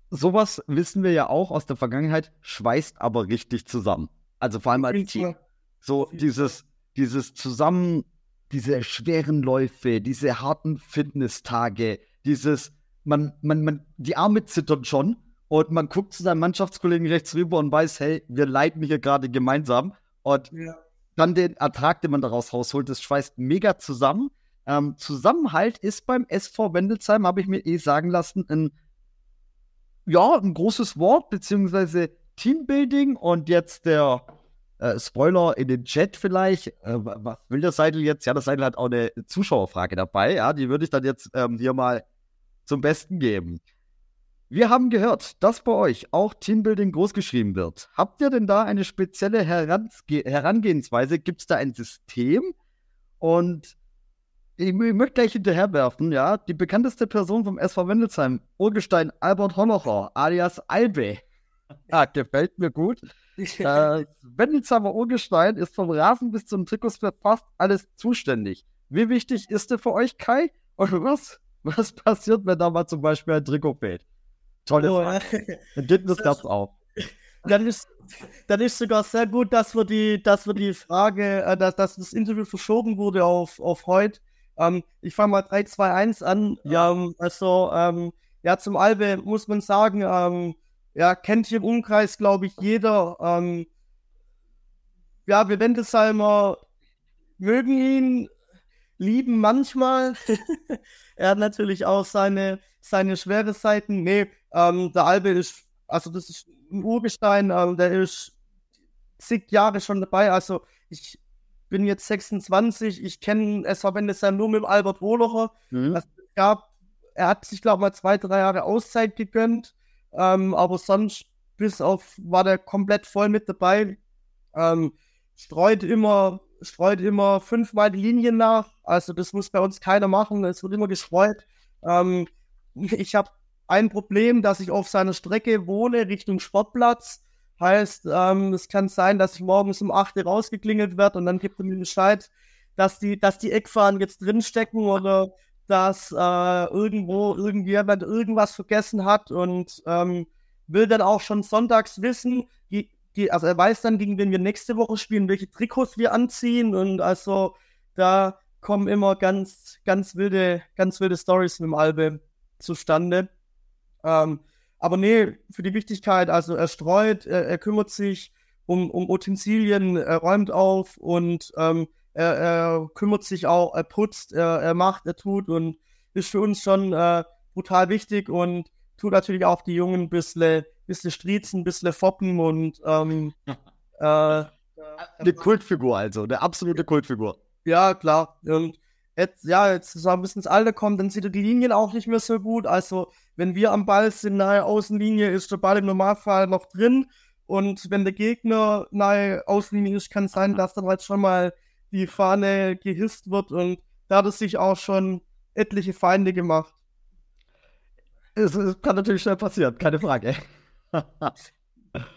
Sowas wissen wir ja auch aus der Vergangenheit, schweißt aber richtig zusammen. Also vor allem als Team. So dieses, dieses zusammen, diese schweren Läufe, diese harten Fitnesstage, dieses, man, man, man, die Arme zittern schon und man guckt zu seinem Mannschaftskollegen rechts rüber und weiß, hey, wir leiden hier gerade gemeinsam. Und ja. dann den Ertrag, den man daraus rausholt, das schweißt mega zusammen. Ähm, Zusammenhalt ist beim SV Wendelsheim, habe ich mir eh sagen lassen, ein, ja, ein großes Wort, beziehungsweise Teambuilding und jetzt der äh, Spoiler in den Chat vielleicht. Äh, was will der Seidel jetzt? Ja, der Seidel hat auch eine Zuschauerfrage dabei. Ja, die würde ich dann jetzt ähm, hier mal zum Besten geben. Wir haben gehört, dass bei euch auch Teambuilding großgeschrieben wird. Habt ihr denn da eine spezielle Herange Herangehensweise? Gibt es da ein System? Und ich, ich möchte gleich hinterherwerfen, ja, die bekannteste Person vom SV Wendelsheim, Urgestein Albert Honocher, alias Albe. Ja, gefällt mir gut. äh, Wendelsheimer Urgestein ist vom Rasen bis zum Trikots für fast alles zuständig. Wie wichtig ist der für euch, Kai? Und was, was passiert, wenn da mal zum Beispiel ein Trikot fehlt? Tolle oh, Frage. Dann geht das Herz auf. Dann ist, dann ist sogar sehr gut, dass wir die, dass wir die Frage, äh, dass, dass das Interview verschoben wurde auf, auf heute, Ähm, ich fange mal 3, 2, 1 an. Ja. Ähm, also, ähm, ja, zum Albe muss man sagen, ähm, ja, kennt hier im Umkreis, glaube ich, jeder. Ähm, ja, wir Wendesalmer mögen ihn, lieben manchmal. er hat natürlich auch seine, seine schwere Seiten. Nee, ähm, der Albe ist, also das ist ein Urgestein, ähm, der ist zig Jahre schon dabei. Also ich bin jetzt 26, ich kenne SV Wendesheim nur mit Albert Wohlocher. Mhm. Also, es gab, er hat sich, glaube ich, mal zwei, drei Jahre Auszeit gegönnt, ähm, aber sonst bis auf war der komplett voll mit dabei. Ähm, streut immer, streut immer fünfmal die Linien nach. Also das muss bei uns keiner machen. Es wird immer gestreut. Ähm, ich habe ein Problem, dass ich auf seiner Strecke wohne, Richtung Sportplatz. Heißt, ähm, es kann sein, dass ich morgens um 8 Uhr rausgeklingelt werde und dann gibt er mir Bescheid, dass die, dass die Eckfahren jetzt drinstecken oder dass äh, irgendwo irgendjemand irgendwas vergessen hat und ähm, will dann auch schon sonntags wissen, die, die, also er weiß dann, gegen wen wir nächste Woche spielen, welche Trikots wir anziehen und also da kommen immer ganz, ganz wilde, ganz wilde Stories mit dem Albe zustande. Ähm, aber nee, für die Wichtigkeit, also er streut, er, er kümmert sich um, um Utensilien, er räumt auf und ähm, er, er, kümmert sich auch, er putzt, er, er, macht, er tut und ist für uns schon äh, brutal wichtig und tut natürlich auch die Jungen ein bisschen, bisschen striezen, ein bisschen foppen und ähm, äh, eine Kultfigur also, eine absolute Kultfigur. Ja, klar. Und jetzt, ja, jetzt bisschen ins Alter kommt, dann sieht er die Linien auch nicht mehr so gut. Also, wenn wir am Ball sind, nahe Außenlinie, ist der Ball im Normalfall noch drin. Und wenn der Gegner nahe Außenlinie ist, kann es sein, dass dann halt schon mal die Fahne gehisst wird. Und da hat es sich auch schon etliche Feinde gemacht. Es, es kann natürlich schnell passieren, keine Frage.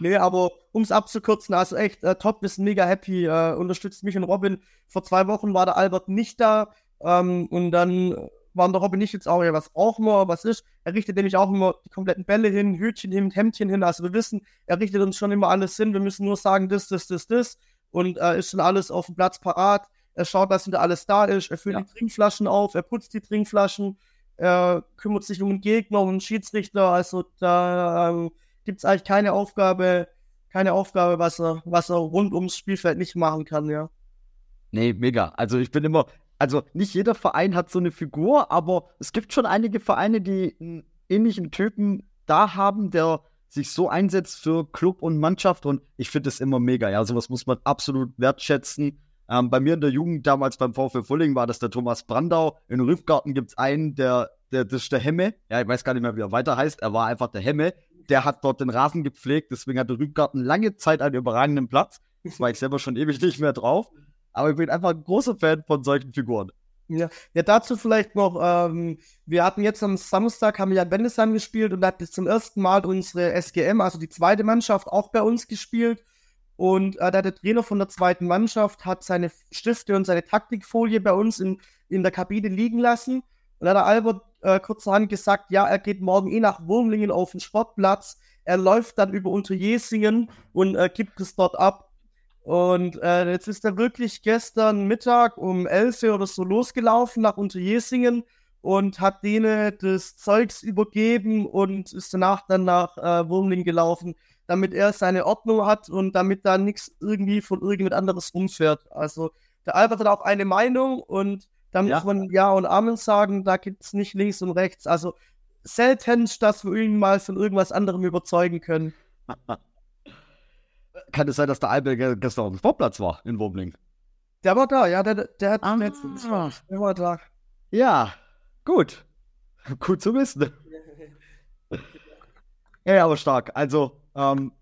nee, aber um es abzukürzen, also echt, äh, top, wir sind mega happy, äh, unterstützt mich und Robin. Vor zwei Wochen war der Albert nicht da, ähm, und dann waren der Robin nicht jetzt auch, ja, was brauchen wir, was ist. Er richtet nämlich auch immer die kompletten Bälle hin, Hütchen hin, Hemdchen hin. Also wir wissen, er richtet uns schon immer alles hin. Wir müssen nur sagen, das, das, das, das. Und äh, ist schon alles auf dem Platz parat. Er schaut, dass wieder alles da ist. Er füllt ja. die Trinkflaschen auf, er putzt die Trinkflaschen, er kümmert sich um den Gegner, um den Schiedsrichter. Also da ähm, gibt es eigentlich keine Aufgabe, keine Aufgabe, was er, was er rund ums Spielfeld nicht machen kann, ja. Nee, mega. Also ich bin immer, also nicht jeder Verein hat so eine Figur, aber es gibt schon einige Vereine, die einen ähnlichen Typen da haben, der sich so einsetzt für Club und Mannschaft und ich finde das immer mega. Ja, sowas muss man absolut wertschätzen. Ähm, bei mir in der Jugend damals beim VfL Fulling war das der Thomas Brandau. In Rüffgarten gibt es einen, der, der, das ist der Hemme. Ja, ich weiß gar nicht mehr, wie er weiter heißt. Er war einfach der Hemme. Der hat dort den Rasen gepflegt, deswegen hatte Rüffgarten lange Zeit einen überragenden Platz. Das war ich selber schon ewig nicht mehr drauf. Aber ich bin einfach ein großer Fan von solchen Figuren. Ja, ja dazu vielleicht noch, ähm, wir hatten jetzt am Samstag, haben wir ja Bendesheim gespielt und da hat zum ersten Mal unsere SGM, also die zweite Mannschaft, auch bei uns gespielt. Und äh, der Trainer von der zweiten Mannschaft hat seine Stifte und seine Taktikfolie bei uns in, in der Kabine liegen lassen. Und da hat der Albert äh, kurzerhand gesagt, ja, er geht morgen eh nach Wurmlingen auf den Sportplatz. Er läuft dann über Unterjesingen und äh, gibt es dort ab. Und äh, jetzt ist er wirklich gestern Mittag um 11 Uhr oder so losgelaufen nach Unterjesingen und hat denen das Zeugs übergeben und ist danach dann nach äh, Wurmling gelaufen, damit er seine Ordnung hat und damit da nichts irgendwie von irgendjemand anderes rumfährt. Also der Albert hat auch eine Meinung und da muss ja. man Ja und Amen sagen, da gibt es nicht links und rechts. Also selten, dass wir ihn mal von irgendwas anderem überzeugen können. Kann es sein, dass der Albe gestern auf dem Sportplatz war in Wobling? Der war da, ja, der, der hat ah. letztens. Der war da. Ja, gut. Gut zu wissen. ja, aber stark. Also, ähm,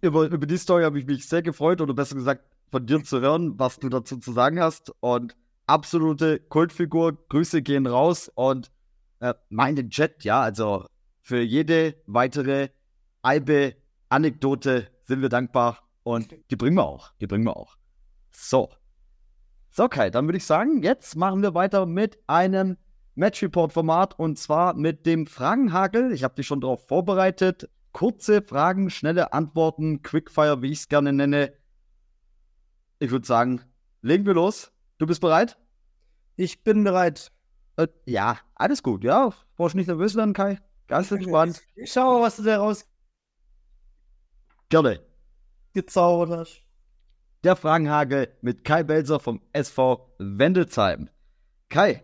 über, über die Story habe ich mich sehr gefreut, oder besser gesagt, von dir zu hören, was du dazu zu sagen hast. Und absolute Kultfigur. Grüße gehen raus und äh, meine Jet, ja, also für jede weitere Albe-Anekdote sind wir dankbar. Und die bringen wir auch. Die bringen wir auch. So. So, Kai, dann würde ich sagen, jetzt machen wir weiter mit einem Match Report Format und zwar mit dem Fragenhagel. Ich habe dich schon darauf vorbereitet. Kurze Fragen, schnelle Antworten, Quickfire, wie ich es gerne nenne. Ich würde sagen, legen wir los. Du bist bereit? Ich bin bereit. Äh, ja, alles gut, ja. Brauchst nicht nervös werden, Kai. Ganz entspannt. Ich schau mal, was du da Gerne. Rausgezaubert hast. Der Fragenhagel mit Kai Belser vom SV Wendelsheim. Kai,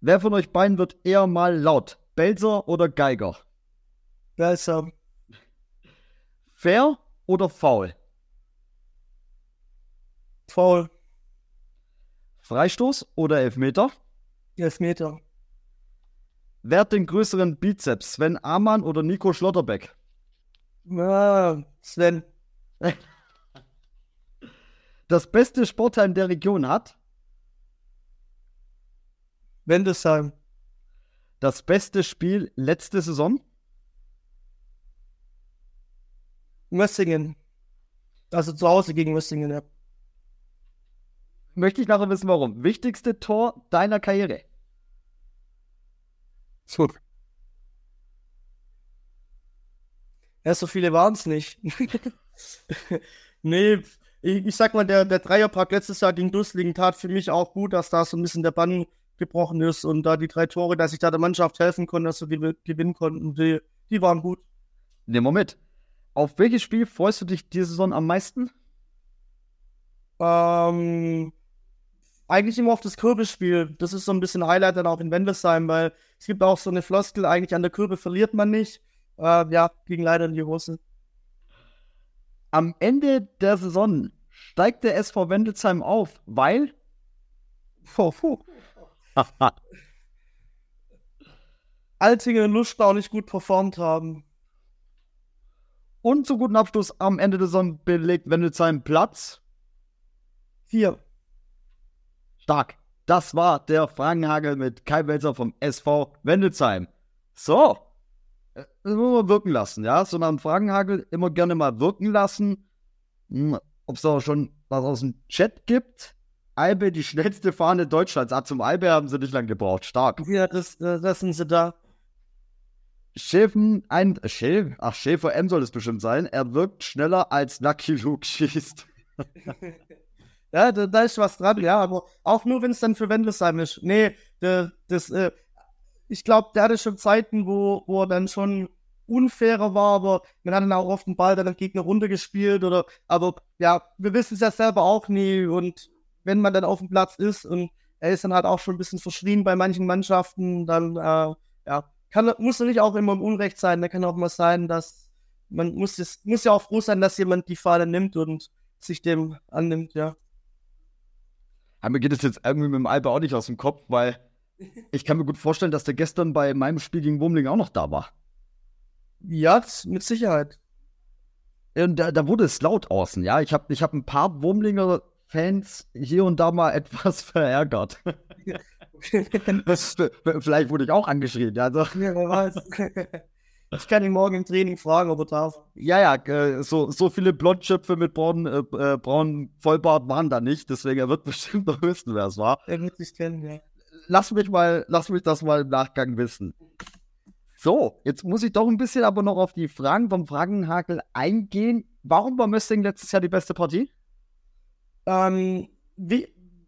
wer von euch beiden wird eher mal laut? Belser oder Geiger? Besser. Fair oder faul? Foul. Freistoß oder Elfmeter? Elfmeter. Wer hat den größeren Bizeps? Sven Amann oder Nico Schlotterbeck? Ah, Sven. Das beste Sportheim der Region hat Wendesheim. das beste Spiel letzte Saison. Mössingen. Also zu Hause gegen Mössingen, ja. Möchte ich nachher wissen, warum. Wichtigste Tor deiner Karriere. So. Ja, so viele waren es nicht. nee, ich, ich sag mal, der, der Dreierpack letztes Jahr gegen Dusslingen tat für mich auch gut, dass da so ein bisschen der Bann gebrochen ist und da die drei Tore, dass ich da der Mannschaft helfen konnte, dass wir gew- gewinnen konnten, die, die waren gut. Nehmen wir mit. Auf welches Spiel freust du dich diese Saison am meisten? Ähm, eigentlich immer auf das Kürbisspiel. Das ist so ein bisschen Highlight dann auch in Wendelsheim, weil es gibt auch so eine Floskel, eigentlich an der Kürbe verliert man nicht. Äh, ja, ging leider in die Hose. Am Ende der Saison steigt der SV Wendelsheim auf, weil Puh, puh. Altingen und Luschner auch nicht gut performt haben. und zu guten Abschluss am Ende der Saison belegt Wendelsheim Platz. Vier. Stark. Das war der Fragenhagel mit Kai Welser vom SV Wendelsheim. So. Äh, Das muss man wirken lassen, ja. So nach dem Fragenhagel immer gerne mal wirken lassen. Hm, Ob es da schon was aus dem Chat gibt. Albe, die schnellste Fahne Deutschlands. Ah, zum Albe haben sie nicht lang gebraucht. Stark. Ja, das, das das sind sie da. Schäfen, ein, äh, Schäf, ach, Schäfer M soll es bestimmt sein. Er wirkt schneller als Lucky Luke schießt. Ja, da, da ist was dran, ja, aber auch nur, wenn es dann für Wendelsheim ist. Nee, der, das, äh, ich glaube, der hatte schon Zeiten, wo, wo er dann schon unfairer war, aber man hat dann auch oft den Ball dann Gegner runtergespielt oder, aber ja, wir wissen es ja selber auch nie und wenn man dann auf dem Platz ist und er ist dann halt auch schon ein bisschen verschrien bei manchen Mannschaften, dann, äh, ja, kann, muss er nicht auch immer im Unrecht sein, da kann auch mal sein, dass man muss, es, muss ja auch froh sein, dass jemand die Fahne nimmt und sich dem annimmt, ja. Aber mir geht es jetzt irgendwie mit dem Albe auch nicht aus dem Kopf, weil ich kann mir gut vorstellen, dass der gestern bei meinem Spiel gegen Wurmling auch noch da war. Ja, mit Sicherheit. Und da, da wurde es laut außen, ja. Ich habe ich hab ein paar Wurmlinger Fans hier und da mal etwas verärgert. Vielleicht wurde ich auch angeschrien, ja. Also, Ja, wer weiß. Ich kann ihn morgen im Training fragen, ob er darf. ja, ja, äh, so, so viele Blondschöpfe mit braunen, äh, äh, braunen Vollbart waren da nicht, deswegen er wird bestimmt noch wissen, wer es war. Er wird sich kennen, ja. Lass mich mal, lass mich das mal im Nachgang wissen. So, jetzt muss ich doch ein bisschen aber noch auf die Fragen vom Fragenhakel eingehen. Warum war Mössing letztes Jahr die beste Partie? Ähm,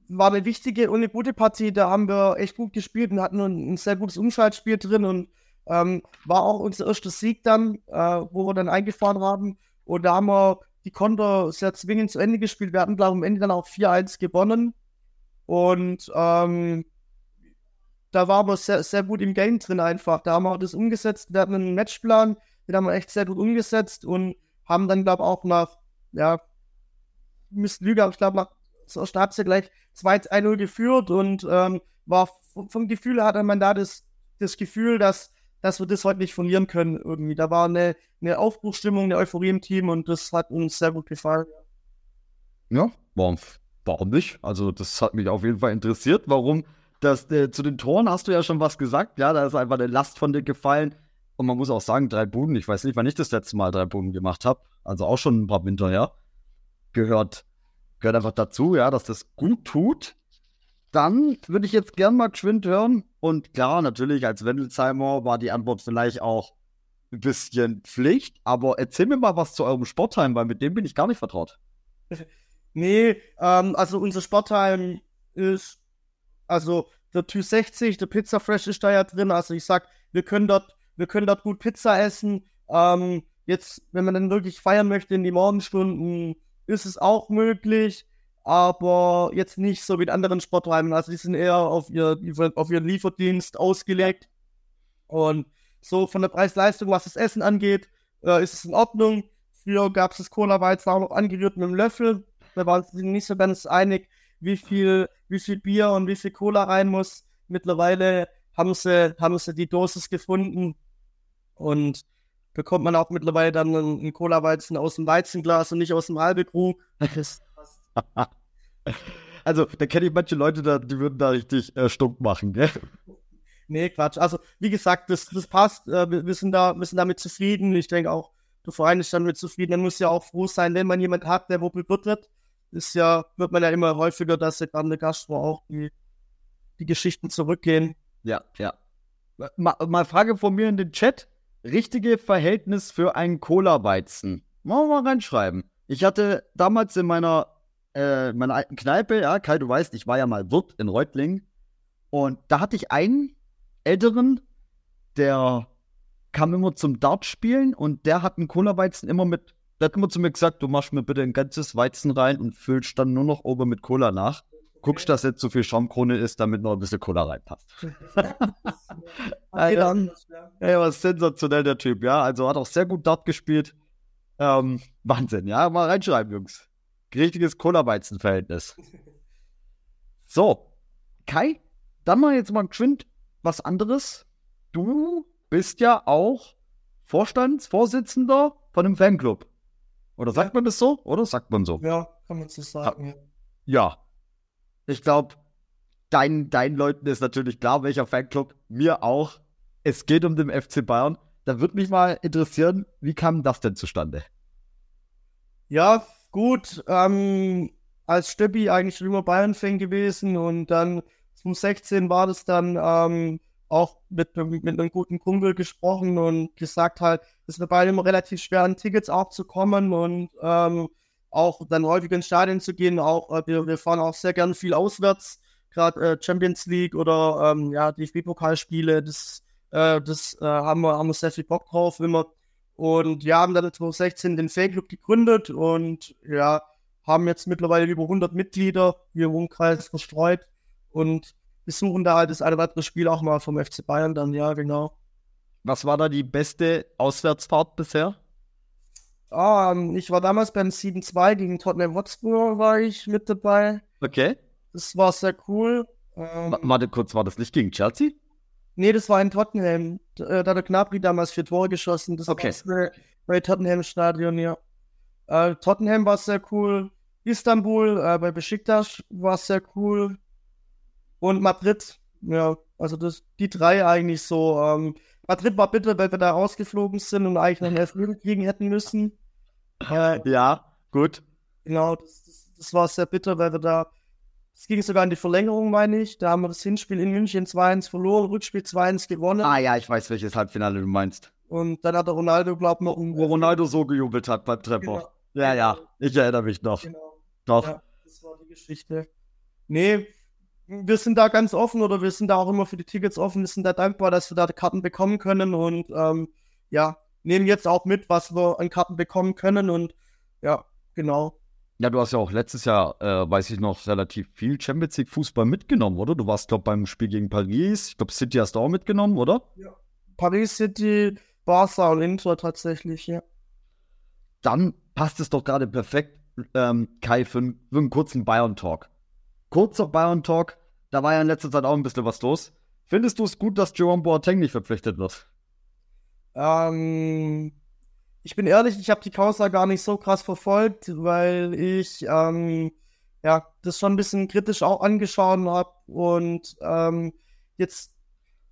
war eine wichtige und eine gute Partie. Da haben wir echt gut gespielt und hatten ein, ein sehr gutes Umschaltspiel drin und ähm, war auch unser erster Sieg dann, äh, wo wir dann eingefahren haben. Und da haben wir die Konter sehr zwingend zu Ende gespielt. Wir hatten, glaube ich, am Ende dann auch 4-1 gewonnen. Und ähm, da waren wir sehr, sehr gut im Game drin einfach. Da haben wir das umgesetzt. Wir hatten einen Matchplan, den haben wir echt sehr gut umgesetzt und haben dann, glaube ich, auch nach, ja, müsst lügen, aber ich glaube, nach zur ersten gleich 2-1-0 geführt und ähm, war vom, Gefühl hatte man da das, das Gefühl, dass, dass wir das heute nicht verlieren können irgendwie. Da war eine, eine Aufbruchsstimmung, eine Euphorie im Team und das hat uns sehr gut gefallen. Ja, warum, warum nicht? Also, das hat mich auf jeden Fall interessiert. Warum? Das, äh, zu den Toren hast du ja schon was gesagt. Ja, da ist einfach eine Last von dir gefallen. Und man muss auch sagen, drei Buden. Ich weiß nicht, wann ich das letzte Mal drei Buden gemacht habe. Also auch schon ein paar Winter her. Gehört, gehört einfach dazu, ja, dass das gut tut. Dann würde ich jetzt gern mal geschwind hören. Und klar, natürlich, als Wendelsheimer war die Antwort vielleicht auch ein bisschen Pflicht. Aber erzähl mir mal was zu eurem Sportheim, weil mit dem bin ich gar nicht vertraut. Nee, ähm, also unser Sportheim ist Also der Tü 60, der Pizza Fresh ist da ja drin. Also ich sag, wir können dort, wir können dort gut Pizza essen. Ähm, jetzt, wenn man dann wirklich feiern möchte in die Morgenstunden, ist es auch möglich, aber jetzt nicht so wie in anderen Sporträumen. Also die sind eher auf, ihr, auf ihren Lieferdienst ausgelegt. Und so von der Preis-Leistung, was das Essen angeht, äh, ist es in Ordnung. Früher gab es das Cola-Weizen auch noch angerührt mit dem Löffel. Da waren sie nicht so ganz einig, wie viel, wie viel Bier und wie viel Cola rein muss. Mittlerweile haben sie, haben sie die Dosis gefunden und bekommt man auch mittlerweile dann einen Cola-Weizen aus dem Weizenglas und nicht aus dem Halbekrug. also, da kenne ich manche Leute, da, die würden da richtig äh, stunk machen, gell? Nee, Quatsch. Also, wie gesagt, das, das passt. Äh, wir, sind da, wir sind damit zufrieden. Ich denke auch, der Verein ist damit zufrieden. Man muss ja auch froh sein, wenn man jemanden hat, der wo bewirtet. Ist ja, wird man ja immer häufiger, dass ja gerade eine Gastro auch die, die Geschichten zurückgehen. Ja, ja. Mal, mal Frage von mir in den Chat. Richtige Verhältnis für einen Cola-Weizen. Machen wir mal reinschreiben. Ich hatte damals in meiner, äh, meiner alten Kneipe, ja, Kai, du weißt, ich war ja mal Wirt in Reutlingen. Und da hatte ich einen Älteren, der kam immer zum Dart spielen und der hat einen Cola-Weizen immer mit, der hat immer zu mir gesagt, du machst mir bitte ein ganzes Weizen rein und füllst dann nur noch oben mit Cola nach. Guckst, dass jetzt so viel Schaumkrone ist, damit noch ein bisschen Cola reinpasst. dann. Ja, war sensationell, der Typ, ja. Also hat auch sehr gut Dart gespielt. Ähm, Wahnsinn, ja. Mal reinschreiben, Jungs. Richtiges Cola-Weizen-Verhältnis. So, Kai, dann mal jetzt mal geschwind was anderes. Du bist ja auch Vorstandsvorsitzender von einem Fanclub. Oder sagt ja. man das so? Oder sagt man so? Ja, kann man so sagen. Ja. Ich glaube, dein, deinen Leuten ist natürlich klar, welcher Fanclub. Mir auch. Es geht um den FC Bayern. Da würde mich mal interessieren, wie kam das denn zustande? Ja, gut. Ähm, als Stöppi eigentlich schon immer Bayern-Fan gewesen und dann 2016 war das dann ähm, auch mit, mit einem guten Kumpel gesprochen und gesagt halt, es ist bei immer relativ schwer, an Tickets auch zu kommen und ähm, auch dann häufig ins Stadion zu gehen. Auch äh, wir, wir fahren auch sehr gern viel auswärts, gerade äh, Champions League oder ähm, ja, DFB-Pokalspiele. Das, äh, das äh, haben, wir, haben wir sehr viel Bock drauf immer. Und ja, haben dann 2016 den Fanclub gegründet und ja, haben jetzt mittlerweile über 100 Mitglieder hier im Umkreis verstreut und besuchen da halt das eine andere Spiel auch mal vom FC Bayern dann, ja, genau. Was war da die beste Auswärtsfahrt bisher? Ah, ich war damals beim 7-2 gegen Tottenham Hotspur, war ich mit dabei. Okay. Das war sehr cool. Ähm, Warte kurz, war das nicht gegen Chelsea? Nee, das war in Tottenham. Da, äh, da hat der Knapri damals vier Tore geschossen. Das okay. war bei Tottenham Stadion, ja. Äh, Tottenham war sehr cool. Istanbul äh, bei Besiktas war sehr cool und Madrid. Ja, also das, die drei eigentlich so. Ähm, Madrid war bitter, weil wir da rausgeflogen sind und eigentlich noch einen Elfmeter kriegen hätten müssen. Äh, ja, gut. Genau, das, das, das, war sehr bitter, weil wir da. Es ging sogar in die Verlängerung, meine ich. Da haben wir das Hinspiel in München 2-1 verloren, Rückspiel 2-1 gewonnen. Ah ja, ich weiß, welches Halbfinale du meinst. Und dann hat der Ronaldo, glaub ich, noch. Wo Ronaldo so gejubelt hat beim Treffer. Genau. Ja, ja, ich erinnere mich noch. Genau. Doch. Ja, das war die Geschichte. Nee, wir sind da ganz offen oder wir sind da auch immer für die Tickets offen. Wir sind da dankbar, dass wir da Karten bekommen können und ähm, ja, nehmen jetzt auch mit, was wir an Karten bekommen können und ja, genau. Ja, du hast ja auch letztes Jahr, äh, weiß ich noch, relativ viel Champions League Fußball mitgenommen, oder? Du warst, glaube beim Spiel gegen Paris. Ich glaube, City hast du auch mitgenommen, oder? Ja. Paris City, Barca und Inter tatsächlich, ja. Dann passt es doch gerade perfekt, ähm, Kai, für, für einen kurzen Bayern-Talk kurzer Bayern-Talk. Da war ja in letzter Zeit auch ein bisschen was los. Findest du es gut, dass Jerome Boateng nicht verpflichtet wird? Ähm, ich bin ehrlich, ich habe die Causa gar nicht so krass verfolgt, weil ich ähm, ja das schon ein bisschen kritisch auch angeschaut habe und ähm, jetzt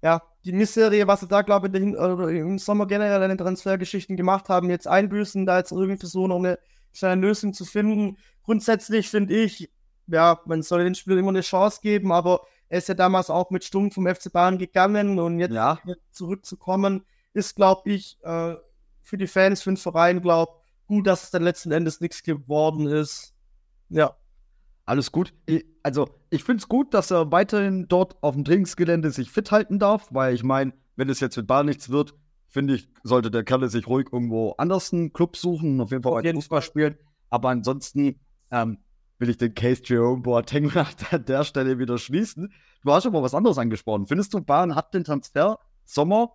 ja die Misserie, was sie da glaube ich im Sommer generell in den Transfergeschichten gemacht haben, jetzt einbüßen, da jetzt irgendwie versuchen, noch eine kleine Lösung zu finden. Grundsätzlich finde ich, ja, man soll den Spielern immer eine Chance geben, aber er ist ja damals auch mit Stumm vom FC Bayern gegangen und jetzt ja. zurückzukommen, ist, glaube ich, äh, für die Fans, für den Verein, glaube gut, dass es dann letzten Endes nichts geworden ist. Ja. Alles gut. Ich, also, ich finde es gut, dass er weiterhin dort auf dem Trainingsgelände sich fit halten darf, weil ich meine, wenn es jetzt mit Bar nichts wird, finde ich, sollte der Kerl sich ruhig irgendwo anders einen Club suchen und auf jeden Fall weiter Fußball spielen. Aber ansonsten ähm, will ich den Case Jerome Boateng an der Stelle wieder schließen. Du hast aber was anderes angesprochen. Findest du, Bayern hat den Transfer Sommer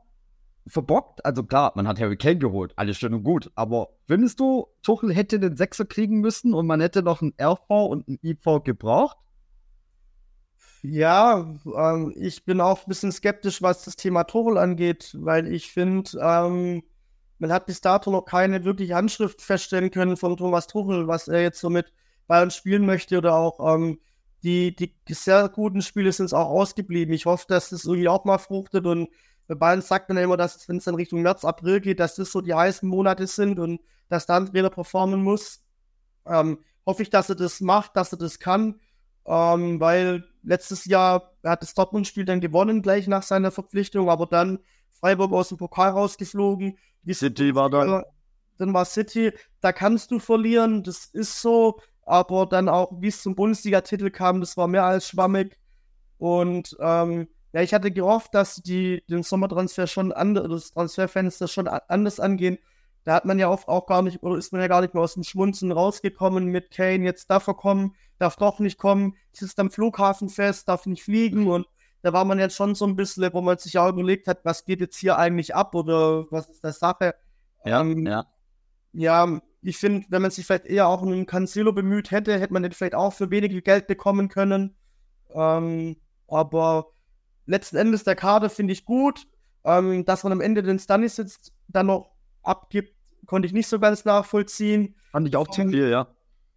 verbockt? Also klar, man hat Harry Kane geholt, alles schön und gut. Aber findest du, Tuchel hätte den Sechser kriegen müssen und man hätte noch einen RV und einen IV gebraucht? Ja, ähm, ich bin auch ein bisschen skeptisch, was das Thema Tuchel angeht, weil ich finde, ähm, man hat bis dato noch keine wirkliche Handschrift feststellen können von Thomas Tuchel, was er jetzt so mit Bayern spielen möchte oder auch ähm, die, die sehr guten Spiele sind es auch ausgeblieben. Ich hoffe, dass das irgendwie auch mal fruchtet und bei Bayern sagt man ja immer, dass wenn es dann Richtung März, April geht, dass das so die heißen Monate sind und dass dann Trainer performen muss. Ähm, hoffe ich, dass er das macht, dass er das kann, ähm, weil letztes Jahr er hat das Dortmund-Spiel dann gewonnen, gleich nach seiner Verpflichtung, aber dann Freiburg aus dem Pokal rausgeflogen. Die City war dann. Dann war City, da kannst du verlieren, das ist so, aber dann auch, wie es zum Bundesliga-Titel kam, das war mehr als schwammig. Und ähm, ja, ich hatte gehofft, dass die den Sommertransfer schon anders, das Transferfenster schon anders angehen. Da hat man ja oft auch gar nicht, oder ist man ja gar nicht mehr aus dem Schmunzen rausgekommen mit Kane, jetzt darf er kommen, darf doch nicht kommen, ist am Flughafen fest, darf nicht fliegen und da war man jetzt schon so ein bisschen, wo man sich ja überlegt hat, was geht jetzt hier eigentlich ab oder was ist das Sache. Ja, ähm, ja. Ja, ich finde, wenn man sich vielleicht eher auch um einen Cancelo bemüht hätte, hätte man den vielleicht auch für weniger Geld bekommen können. Ähm, aber letzten Endes der Kader finde ich gut. Ähm, dass man am Ende den Stanisic dann noch abgibt, konnte ich nicht so ganz nachvollziehen. Fand ich auch zu viel, ja.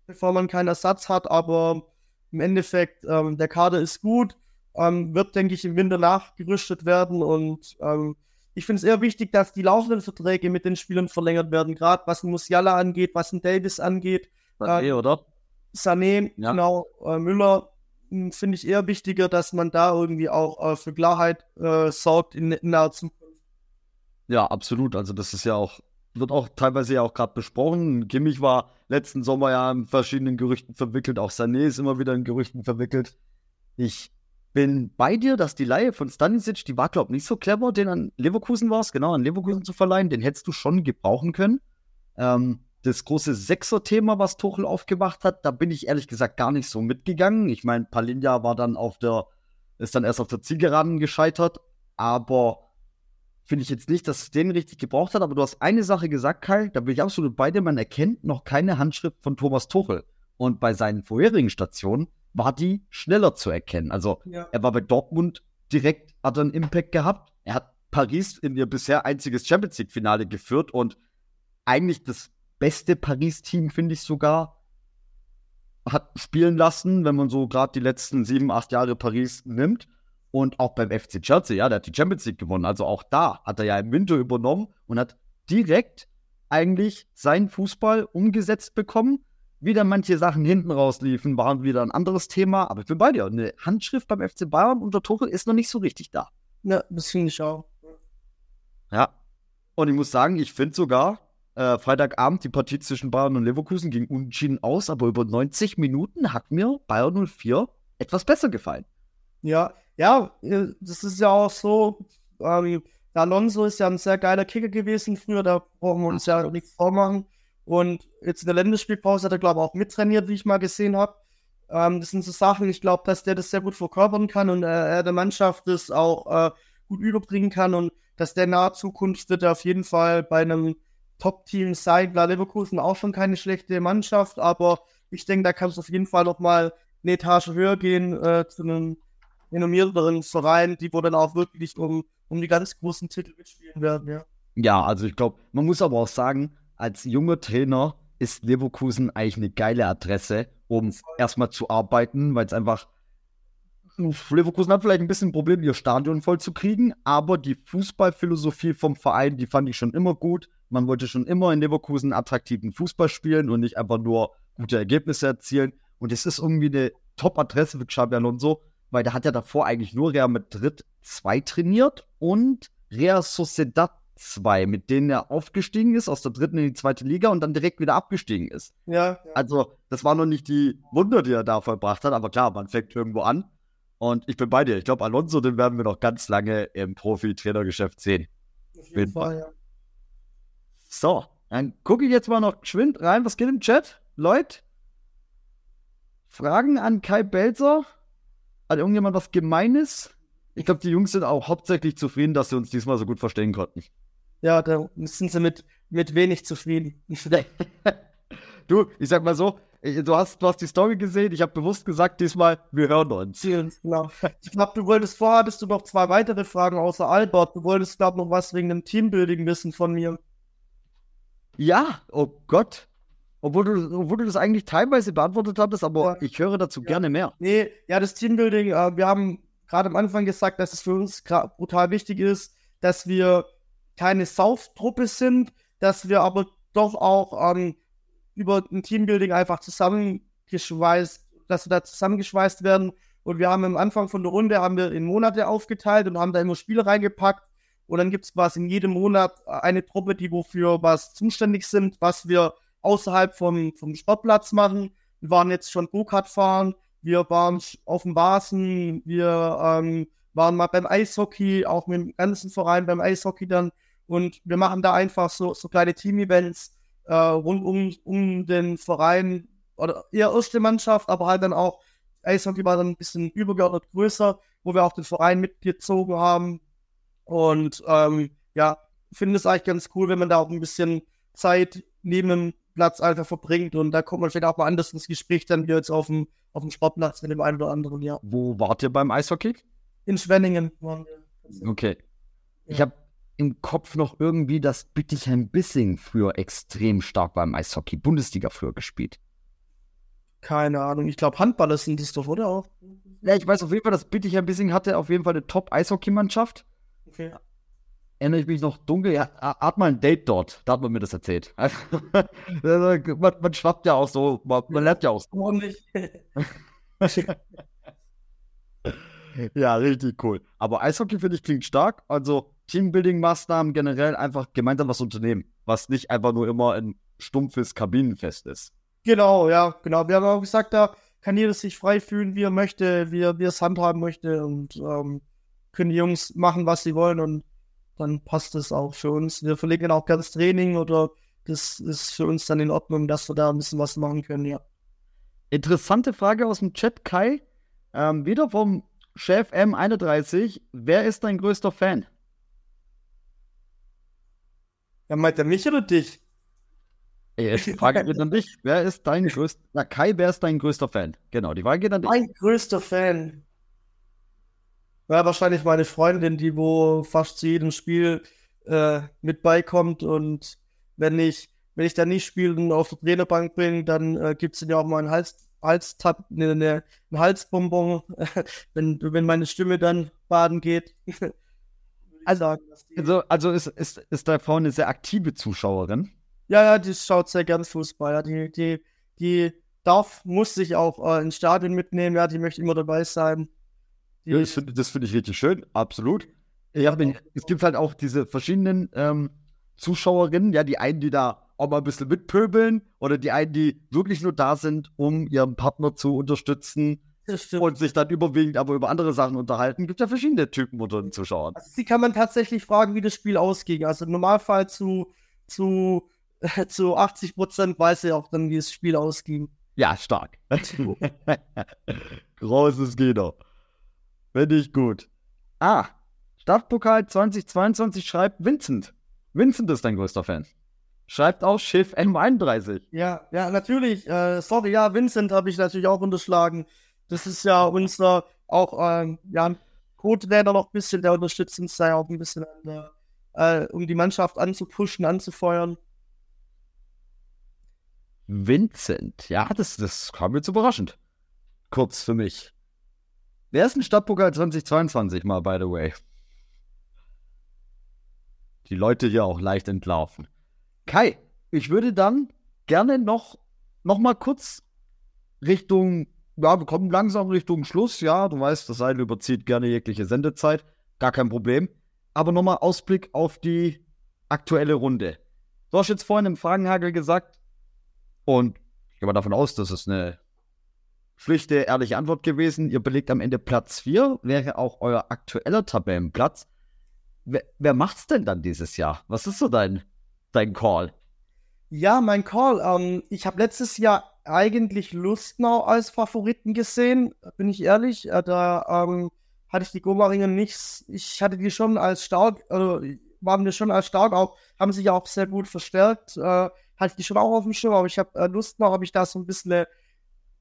Bevor man keinen Ersatz hat, aber im Endeffekt, ähm, der Kader ist gut, ähm, wird, denke ich, im Winter nachgerüstet werden und ähm, ich finde es eher wichtig, dass die laufenden Verträge mit den Spielern verlängert werden, gerade was ein Musiala angeht, was ein Davis angeht. Sané, äh, oder? Sané, ja. genau, äh, Müller, hm, finde ich eher wichtiger, dass man da irgendwie auch äh, für Klarheit äh, sorgt in, in naher Zukunft. Ja, absolut. Also das ist ja auch, wird auch teilweise ja auch gerade besprochen. Kimmich war letzten Sommer ja in verschiedenen Gerüchten verwickelt, auch Sané ist immer wieder in Gerüchten verwickelt. Ich bin bei dir, dass die Laie von Stanisic, die war, glaube ich, nicht so clever, den an Leverkusen war es, genau, an Leverkusen zu verleihen. Den hättest du schon gebrauchen können. Ähm, das große Sechser-Thema, was Tuchel aufgemacht hat, da bin ich ehrlich gesagt gar nicht so mitgegangen. Ich meine, Palinja war dann auf der, ist dann erst auf der Zielgeraden gescheitert, aber finde ich jetzt nicht, dass es den richtig gebraucht hat. Aber du hast eine Sache gesagt, Kai, da bin ich absolut bei dir, man erkennt noch keine Handschrift von Thomas Tuchel. Und bei seinen vorherigen Stationen war die schneller zu erkennen. Also ja. er war bei Dortmund direkt, hat einen Impact gehabt. Er hat Paris in ihr bisher einziges Champions League-Finale geführt und eigentlich das beste Paris-Team, finde ich sogar, hat spielen lassen, wenn man so gerade die letzten sieben, acht Jahre Paris nimmt. Und auch beim FC Chelsea, ja, der hat die Champions League gewonnen. Also auch da hat er ja im Winter übernommen und hat direkt eigentlich seinen Fußball umgesetzt bekommen wieder manche Sachen hinten rausliefen, waren wieder ein anderes Thema. Aber ich bin bei dir. Eine Handschrift beim FC Bayern unter Tuchel ist noch nicht so richtig da. Ja, das finde ich auch. Ja. Und ich muss sagen, ich finde sogar, äh, Freitagabend die Partie zwischen Bayern und Leverkusen ging unentschieden aus, aber über 90 Minuten hat mir Bayern 04 etwas besser gefallen. Ja, ja, äh, das ist ja auch so. Ähm, Alonso ist ja ein sehr geiler Kicker gewesen früher, da brauchen wir uns ja nichts vormachen. Und jetzt in der Länderspielpause hat er, glaube ich, auch mittrainiert, wie ich mal gesehen habe. Ähm, das sind so Sachen, ich glaube, dass der das sehr gut verkörpern kann und äh, er der Mannschaft das auch äh, gut überbringen kann und dass der in naher Zukunft wird er auf jeden Fall bei einem Top-Team sein. Klar, Leverkusen auch schon keine schlechte Mannschaft, aber ich denke, da kann es auf jeden Fall noch mal eine Etage höher gehen äh, zu einem renommierteren Verein, die wo dann auch wirklich um, um die ganz großen Titel mitspielen werden, ja. Ja, also ich glaube, man muss aber auch sagen, als junger Trainer ist Leverkusen eigentlich eine geile Adresse, um erstmal zu arbeiten, weil es einfach. Leverkusen hat vielleicht ein bisschen ein Problem, ihr Stadion voll zu kriegen, aber die Fußballphilosophie vom Verein, die fand ich schon immer gut. Man wollte schon immer in Leverkusen attraktiven Fußball spielen und nicht einfach nur gute Ergebnisse erzielen. Und es ist irgendwie eine Top-Adresse für Xabi Alonso, weil der hat ja davor eigentlich nur Real Madrid 2 trainiert und Real Sociedad zwei, mit denen er aufgestiegen ist, aus der dritten in die zweite Liga und dann direkt wieder abgestiegen ist. Ja, ja. Also, das war noch nicht die Wunder, die er da vollbracht hat, aber klar, man fängt irgendwo an. Und ich bin bei dir. Ich glaube, Alonso, den werden wir noch ganz lange im Profi-Trainergeschäft sehen. auf jeden Fall, ja. So, dann gucke ich jetzt mal noch geschwind rein. Was geht im Chat? Leute? Fragen an Kai Belzer? Hat irgendjemand was Gemeines? Ich glaube, die Jungs sind auch hauptsächlich zufrieden, dass sie uns diesmal so gut verstehen konnten. Ja, da sind sie mit, mit wenig zufrieden. Du, ich sag mal so, du hast, du hast die Story gesehen. Ich habe bewusst gesagt, diesmal, wir hören uns. genau. Ich glaube, du wolltest vorher, hattest du noch zwei weitere Fragen außer Albert. Du wolltest, glaube noch was wegen dem Teambuilding wissen von mir. Ja, oh Gott. Obwohl du, obwohl du das eigentlich teilweise beantwortet hattest, aber Ja. ich höre dazu Ja. gerne mehr. Nee, ja, das Teambuilding, äh, wir haben gerade am Anfang gesagt, dass es für uns brutal wichtig ist, dass wir keine Sauf-Truppe sind, dass wir aber doch auch ähm, über ein Teambuilding einfach zusammengeschweißt, dass wir da zusammengeschweißt werden. Und wir haben am Anfang von der Runde haben wir in Monate aufgeteilt und haben da immer Spiele reingepackt. Und dann gibt es quasi in jedem Monat eine Truppe, die wofür was zuständig sind, was wir außerhalb vom, vom Sportplatz machen. Wir waren jetzt schon Go-Kart fahren, wir waren auf dem Vasen, wir ähm, waren mal beim Eishockey, auch mit dem ganzen Verein beim Eishockey dann. Und wir machen da einfach so, so kleine Team-Events äh, rund um, um den Verein oder eher erste Mannschaft, aber halt dann auch Eishockey war dann ein bisschen übergeordnet größer, wo wir auch den Verein mitgezogen haben. Und ähm, ja, finde es eigentlich ganz cool, wenn man da auch ein bisschen Zeit neben dem Platz einfach verbringt und da kommt man vielleicht auch mal anders ins Gespräch dann wie jetzt auf dem, auf dem Sportplatz mit dem einen oder anderen, ja. Wo wart ihr beim Eishockey? In Schwenningen waren wir. Okay. Ich Ja. habe im Kopf noch irgendwie, dass Bittigheim-Bissing früher extrem stark beim Eishockey, Bundesliga früher gespielt. Keine Ahnung, ich glaube Handballer sind das doch, oder auch? Ja, ich weiß auf jeden Fall, dass Bittigheim-Bissing hatte auf jeden Fall eine Top-Eishockeymannschaft. Okay. Erinnere ich mich noch dunkel. Ja, hat mal ein Date dort. Da hat man mir das erzählt. Also, man, man schwappt ja auch so, man, man lernt ja auch so. Ordentlich. Ja, richtig cool. Aber Eishockey finde ich klingt stark. Also Teambuilding-Maßnahmen generell einfach gemeinsam was unternehmen, was nicht einfach nur immer ein stumpfes Kabinenfest ist. Genau, ja, genau. Wir haben auch gesagt, da kann jeder sich frei fühlen, wie er möchte, wie er, wie er es handhaben möchte und ähm, können die Jungs machen, was sie wollen und dann passt es auch für uns. Wir verlegen auch ganz Training oder das ist für uns dann in Ordnung, dass wir da ein bisschen was machen können, ja. Interessante Frage aus dem Chat, Kai. Ähm, wieder vom Chef M31. Wer ist dein größter Fan? Ja, meint er mich oder dich? Ey, Die Frage geht an dich. Wer ist dein größter. Na, Kai, wer ist dein größter Fan? Genau, die Frage geht an dich. Mein größter Fan. Ja, wahrscheinlich meine Freundin, die wo fast zu jedem Spiel äh, mit beikommt und wenn ich, wenn ich da nicht spiele und auf der Trainerbank bin, dann äh, gibt es ja auch mal einen Hals, Halstab, ne, ne, einen Halsbonbon, wenn, wenn meine Stimme dann baden geht. Also- sagen, Also, also ist, ist, ist deine Frau eine sehr aktive Zuschauerin? Ja, ja, die schaut sehr gern Fußball. Ja, die, die, die darf, muss sich auch äh, ins Stadion mitnehmen. Ja, die möchte immer dabei sein. Die, Ja, das finde das find ich richtig schön, absolut. Ich hab, den- es gibt halt auch diese verschiedenen ähm, Zuschauerinnen, ja, die einen, die da auch mal ein bisschen mitpöbeln oder die einen, die wirklich nur da sind, um ihren Partner zu unterstützen und sich dann überwiegend aber über andere Sachen unterhalten. Gibt ja verschiedene Typen unter den Zuschauern. Also, sie kann man tatsächlich fragen, wie das Spiel ausging. Also im Normalfall zu, zu, zu 80 Prozent weiß sie auch dann, wie das Spiel ausging. Ja, stark. Großes Kino. Finde ich gut. Ah, Stadtpokal 2022 schreibt Vincent. Vincent ist dein größter Fan. Schreibt auch Schiff M31. Ja, ja, natürlich. Äh, sorry, ja, Vincent habe ich natürlich auch unterschlagen. Das ist ja unser auch ähm, ja, ein Co-Trainer noch ein bisschen, der unterstützt uns da ja auch ein bisschen äh, um die Mannschaft anzupushen, anzufeuern. Vincent, ja, das, das kam jetzt überraschend. Kurz für mich. Wer ist ein Stadtpokal 2022 mal, by the way? Die Leute hier auch leicht entlarven. Kai, ich würde dann gerne noch, noch mal kurz Richtung, ja, wir kommen langsam Richtung Schluss, ja, du weißt, das Seil überzieht gerne jegliche Sendezeit, gar kein Problem. Aber nochmal Ausblick auf die aktuelle Runde. Du hast jetzt vorhin im Fragenhagel gesagt, und ich gehe mal davon aus, dass es eine schlichte, ehrliche Antwort gewesen. Ihr belegt am Ende Platz 4, wäre auch euer aktueller Tabellenplatz. Wer, wer macht's denn dann dieses Jahr? Was ist so dein, dein Call? Ja, mein Call. Ähm, ich habe letztes Jahr eigentlich Lustnau als Favoriten gesehen, bin ich ehrlich. Äh, da ähm, hatte ich die Gomaringer nicht, ich hatte die schon als stark, also waren mir schon als stark auch, haben sich auch sehr gut verstärkt. Äh, hatte ich die schon auch auf dem Schirm, aber ich habe äh, Lustnau, habe ich da so ein bisschen äh,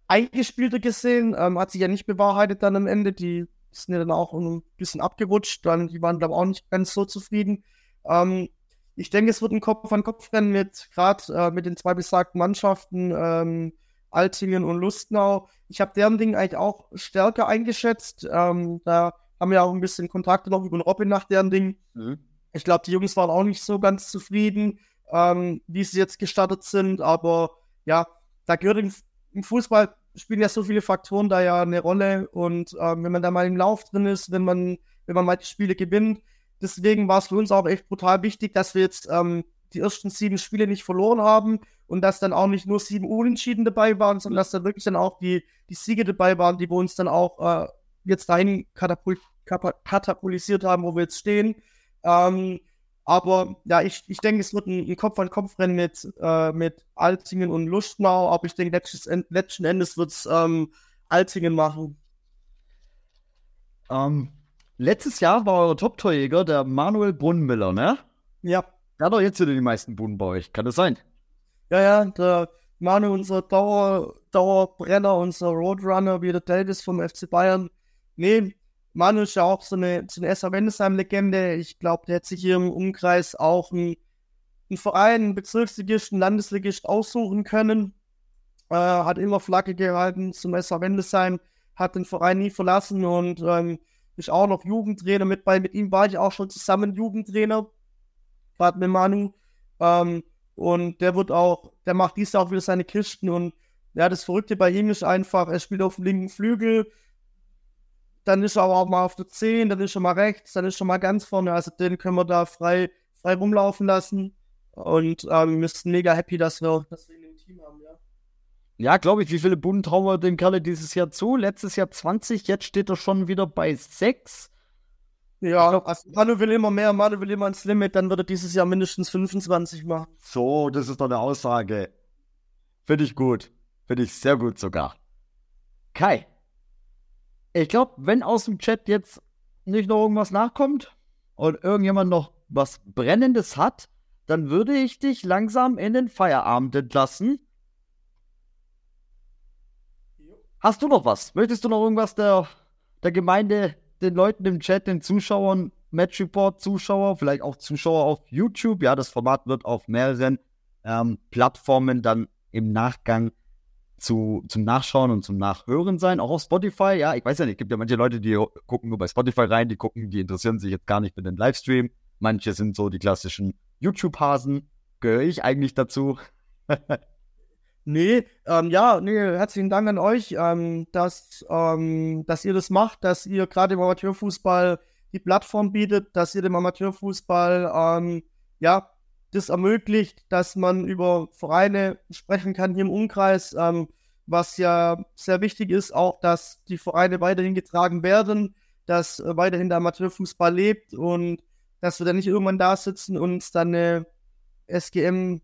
eingespielter gesehen, ähm, hat sich ja nicht bewahrheitet dann am Ende. Die sind ja dann auch ein bisschen abgerutscht, dann, die waren, glaube ich, auch nicht ganz so zufrieden. Ähm, ich denke, es wird ein Kopf-an-Kopf-Rennen mit, gerade äh, mit den zwei besagten Mannschaften, ähm, Altingen und Lustnau. Ich habe deren Ding eigentlich auch stärker eingeschätzt. Ähm, da haben wir auch ein bisschen Kontakte noch über den Robin nach deren Ding. Mhm. Ich glaube, die Jungs waren auch nicht so ganz zufrieden, ähm, wie sie jetzt gestartet sind. Aber ja, da gehört im, im, Fußball spielen ja so viele Faktoren da ja eine Rolle. Und ähm, wenn man da mal im Lauf drin ist, wenn man, wenn man mal die Spiele gewinnt, Deswegen war es für uns auch echt brutal wichtig, dass wir jetzt ähm, die ersten sieben Spiele nicht verloren haben und dass dann auch nicht nur sieben Unentschieden dabei waren, sondern dass dann wirklich dann auch die, die Siege dabei waren, die wir uns dann auch äh, jetzt dahin katapult, katapulisiert haben, wo wir jetzt stehen. Ähm, aber ja, ich, ich denke, es wird ein, Kopf-an-Kopf-Rennen mit, äh, mit Altingen und Lustnau, aber ich denke, letztes, letzten Endes wird es ähm, Altingen machen. Ähm, Letztes Jahr war euer Top-Torjäger der Manuel Brunnenmiller, ne? Ja. Der hat doch jetzt wieder die meisten Bunnen bei euch. Kann das sein? Ja, ja, der Manuel, unser Dauer, Dauerbrenner, unser Roadrunner, wie der Davis vom FC Bayern. Nee, Manuel ist ja auch so eine, so eine SR Wendesheim-Legende. Ich glaube, der hat sich hier im Umkreis auch einen, einen Verein, einen Bezirksligist, einen Landesligist aussuchen können. Äh, hat immer Flagge gehalten zum SR Wendesheim, hat den Verein nie verlassen und ähm, ist auch noch Jugendtrainer mit bei. Mit ihm war ich auch schon zusammen Jugendtrainer, gerade mit Manu. Ähm, und der wird auch, der macht dies auch wieder seine Kisten. Und ja, das Verrückte bei ihm ist einfach, er spielt auf dem linken Flügel, dann ist er aber auch mal auf der 10, dann ist er mal rechts, dann ist er mal ganz vorne. Also den können wir da frei, frei rumlaufen lassen. Und ähm, wir sind mega happy, dass wir, dass wir ihn im Team haben, ja. Ja, glaube ich. Wie viele Bunden trauen wir dem Kerle dieses Jahr zu? Letztes Jahr 20, jetzt steht er schon wieder bei 6. Ja, also Manu will immer mehr, Manu will immer ans Limit, dann wird er dieses Jahr mindestens 25 machen. So, das ist doch eine Aussage. Finde ich gut. Finde ich sehr gut sogar. Kai, ich glaube, wenn aus dem Chat jetzt nicht noch irgendwas nachkommt und irgendjemand noch was Brennendes hat, dann würde ich dich langsam in den Feierabend entlassen. Hast du noch was? Möchtest du noch irgendwas der, der Gemeinde, den Leuten im Chat, den Zuschauern, Match Report Zuschauer, vielleicht auch Zuschauer auf YouTube? Ja, das Format wird auf mehreren ähm, Plattformen dann im Nachgang zu, zum Nachschauen und zum Nachhören sein. Auch auf Spotify, ja, ich weiß ja nicht, es gibt ja manche Leute, die gucken nur bei Spotify rein, die gucken, die interessieren sich jetzt gar nicht für den Livestream. Manche sind so die klassischen YouTube-Hasen. Gehöre ich eigentlich dazu? Nee, ähm, ja, nee, herzlichen Dank an euch, ähm, dass, ähm, dass ihr das macht, dass ihr gerade im Amateurfußball die Plattform bietet, dass ihr dem Amateurfußball ähm, ja das ermöglicht, dass man über Vereine sprechen kann hier im Umkreis, ähm, was ja sehr wichtig ist, auch dass die Vereine weiterhin getragen werden, dass äh, weiterhin der Amateurfußball lebt und dass wir dann nicht irgendwann da sitzen und uns dann eine SGM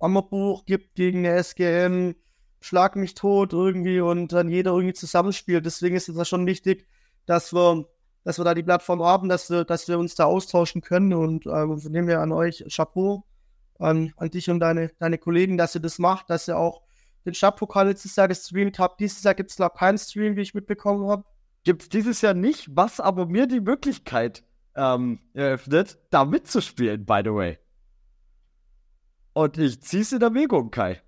Ammerbuch gibt gegen eine SGM, Schlag mich tot irgendwie und dann jeder irgendwie zusammenspielt. Deswegen ist es da schon wichtig, dass wir, dass wir da die Plattform haben, dass wir, dass wir uns da austauschen können und äh, nehmen wir an euch Chapeau, an, an dich und deine, deine Kollegen, dass ihr das macht, dass ihr auch den Stadtpokal letztes Jahr gestreamt habt. Dieses Jahr gibt es, ich, keinen Stream, wie ich mitbekommen habe. Gibt es dieses Jahr nicht, was aber mir die Möglichkeit ähm, eröffnet, da mitzuspielen, by the way. Und ich zieh's in Erwägung, Kai.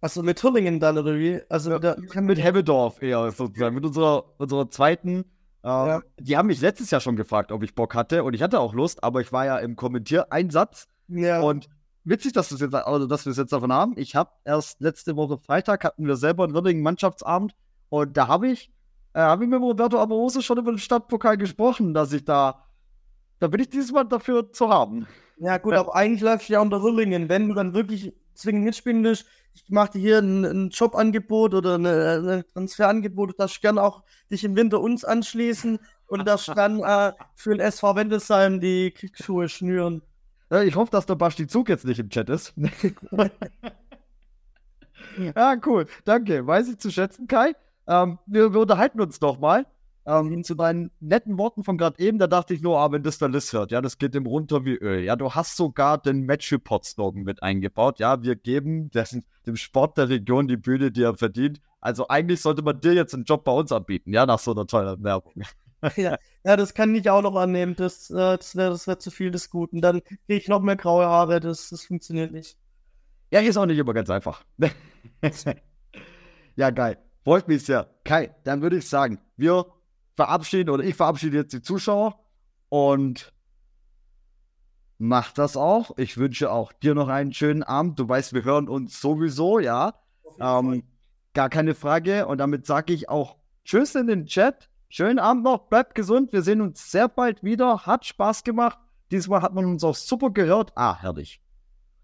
Also mit Hurlingen dann, oder wie? Also ja, mit, mit Hemmedorf eher sozusagen, mit unserer, unserer zweiten. Ähm, ja. Die haben mich letztes Jahr schon gefragt, ob ich Bock hatte und ich hatte auch Lust, aber ich war ja im Kommentiereinsatz. Ja. Und witzig, dass, jetzt, also, dass wir es jetzt davon haben. Ich habe erst letzte Woche Freitag hatten wir selber einen würdigen Mannschaftsabend und da habe ich, äh, habe ich mit Roberto Amoroso schon über den Stadtpokal gesprochen, dass ich da, da bin ich dieses Mal dafür zu haben. Ja, gut, aber eigentlich läuft ja unter Hurlingen. Wenn du dann wirklich zwingend mitspielen willst, ich mache dir hier ein, ein, Jobangebot oder ein Transferangebot, du darfst gerne auch dich im Winter uns anschließen und darfst dann äh, für den SV Wendelsheim die Kriegsschuhe schnüren. Ja, ich hoffe, dass der Basti Zug jetzt nicht im Chat ist. ja, cool. Danke. Weiß ich zu schätzen, Kai. Ähm, wir, wir, unterhalten uns doch mal. Ähm, zu deinen netten Worten von gerade eben, da dachte ich nur, ah, wenn das der List hört, ja, das geht ihm runter wie Öl. Ja, du hast sogar den Match-Report-Slogan mit eingebaut. Ja, wir geben dessen, dem Sport der Region die Bühne, die er verdient. Also eigentlich sollte man dir jetzt einen Job bei uns anbieten, ja, nach so einer tollen Werbung. Ja, ja das kann ich auch noch annehmen. Das, äh, das wäre das wär zu viel des Guten. Dann kriege ich noch mehr graue Haare. Das, das funktioniert nicht. Ja, hier ist auch nicht immer ganz einfach. ja, geil. Freut mich sehr. Kai, dann würde ich sagen, wir verabschieden oder ich verabschiede jetzt die Zuschauer und mach das auch. Ich wünsche auch dir noch einen schönen Abend. Du weißt, wir hören uns sowieso, ja. Ähm, gar keine Frage. Und damit sage ich auch Tschüss in den Chat. Schönen Abend noch, bleibt gesund. Wir sehen uns sehr bald wieder. Hat Spaß gemacht. Diesmal hat man uns auch super gehört. Ah, herrlich.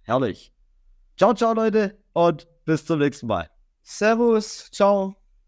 Herrlich. Ciao, ciao, Leute. Und bis zum nächsten Mal. Servus. Ciao.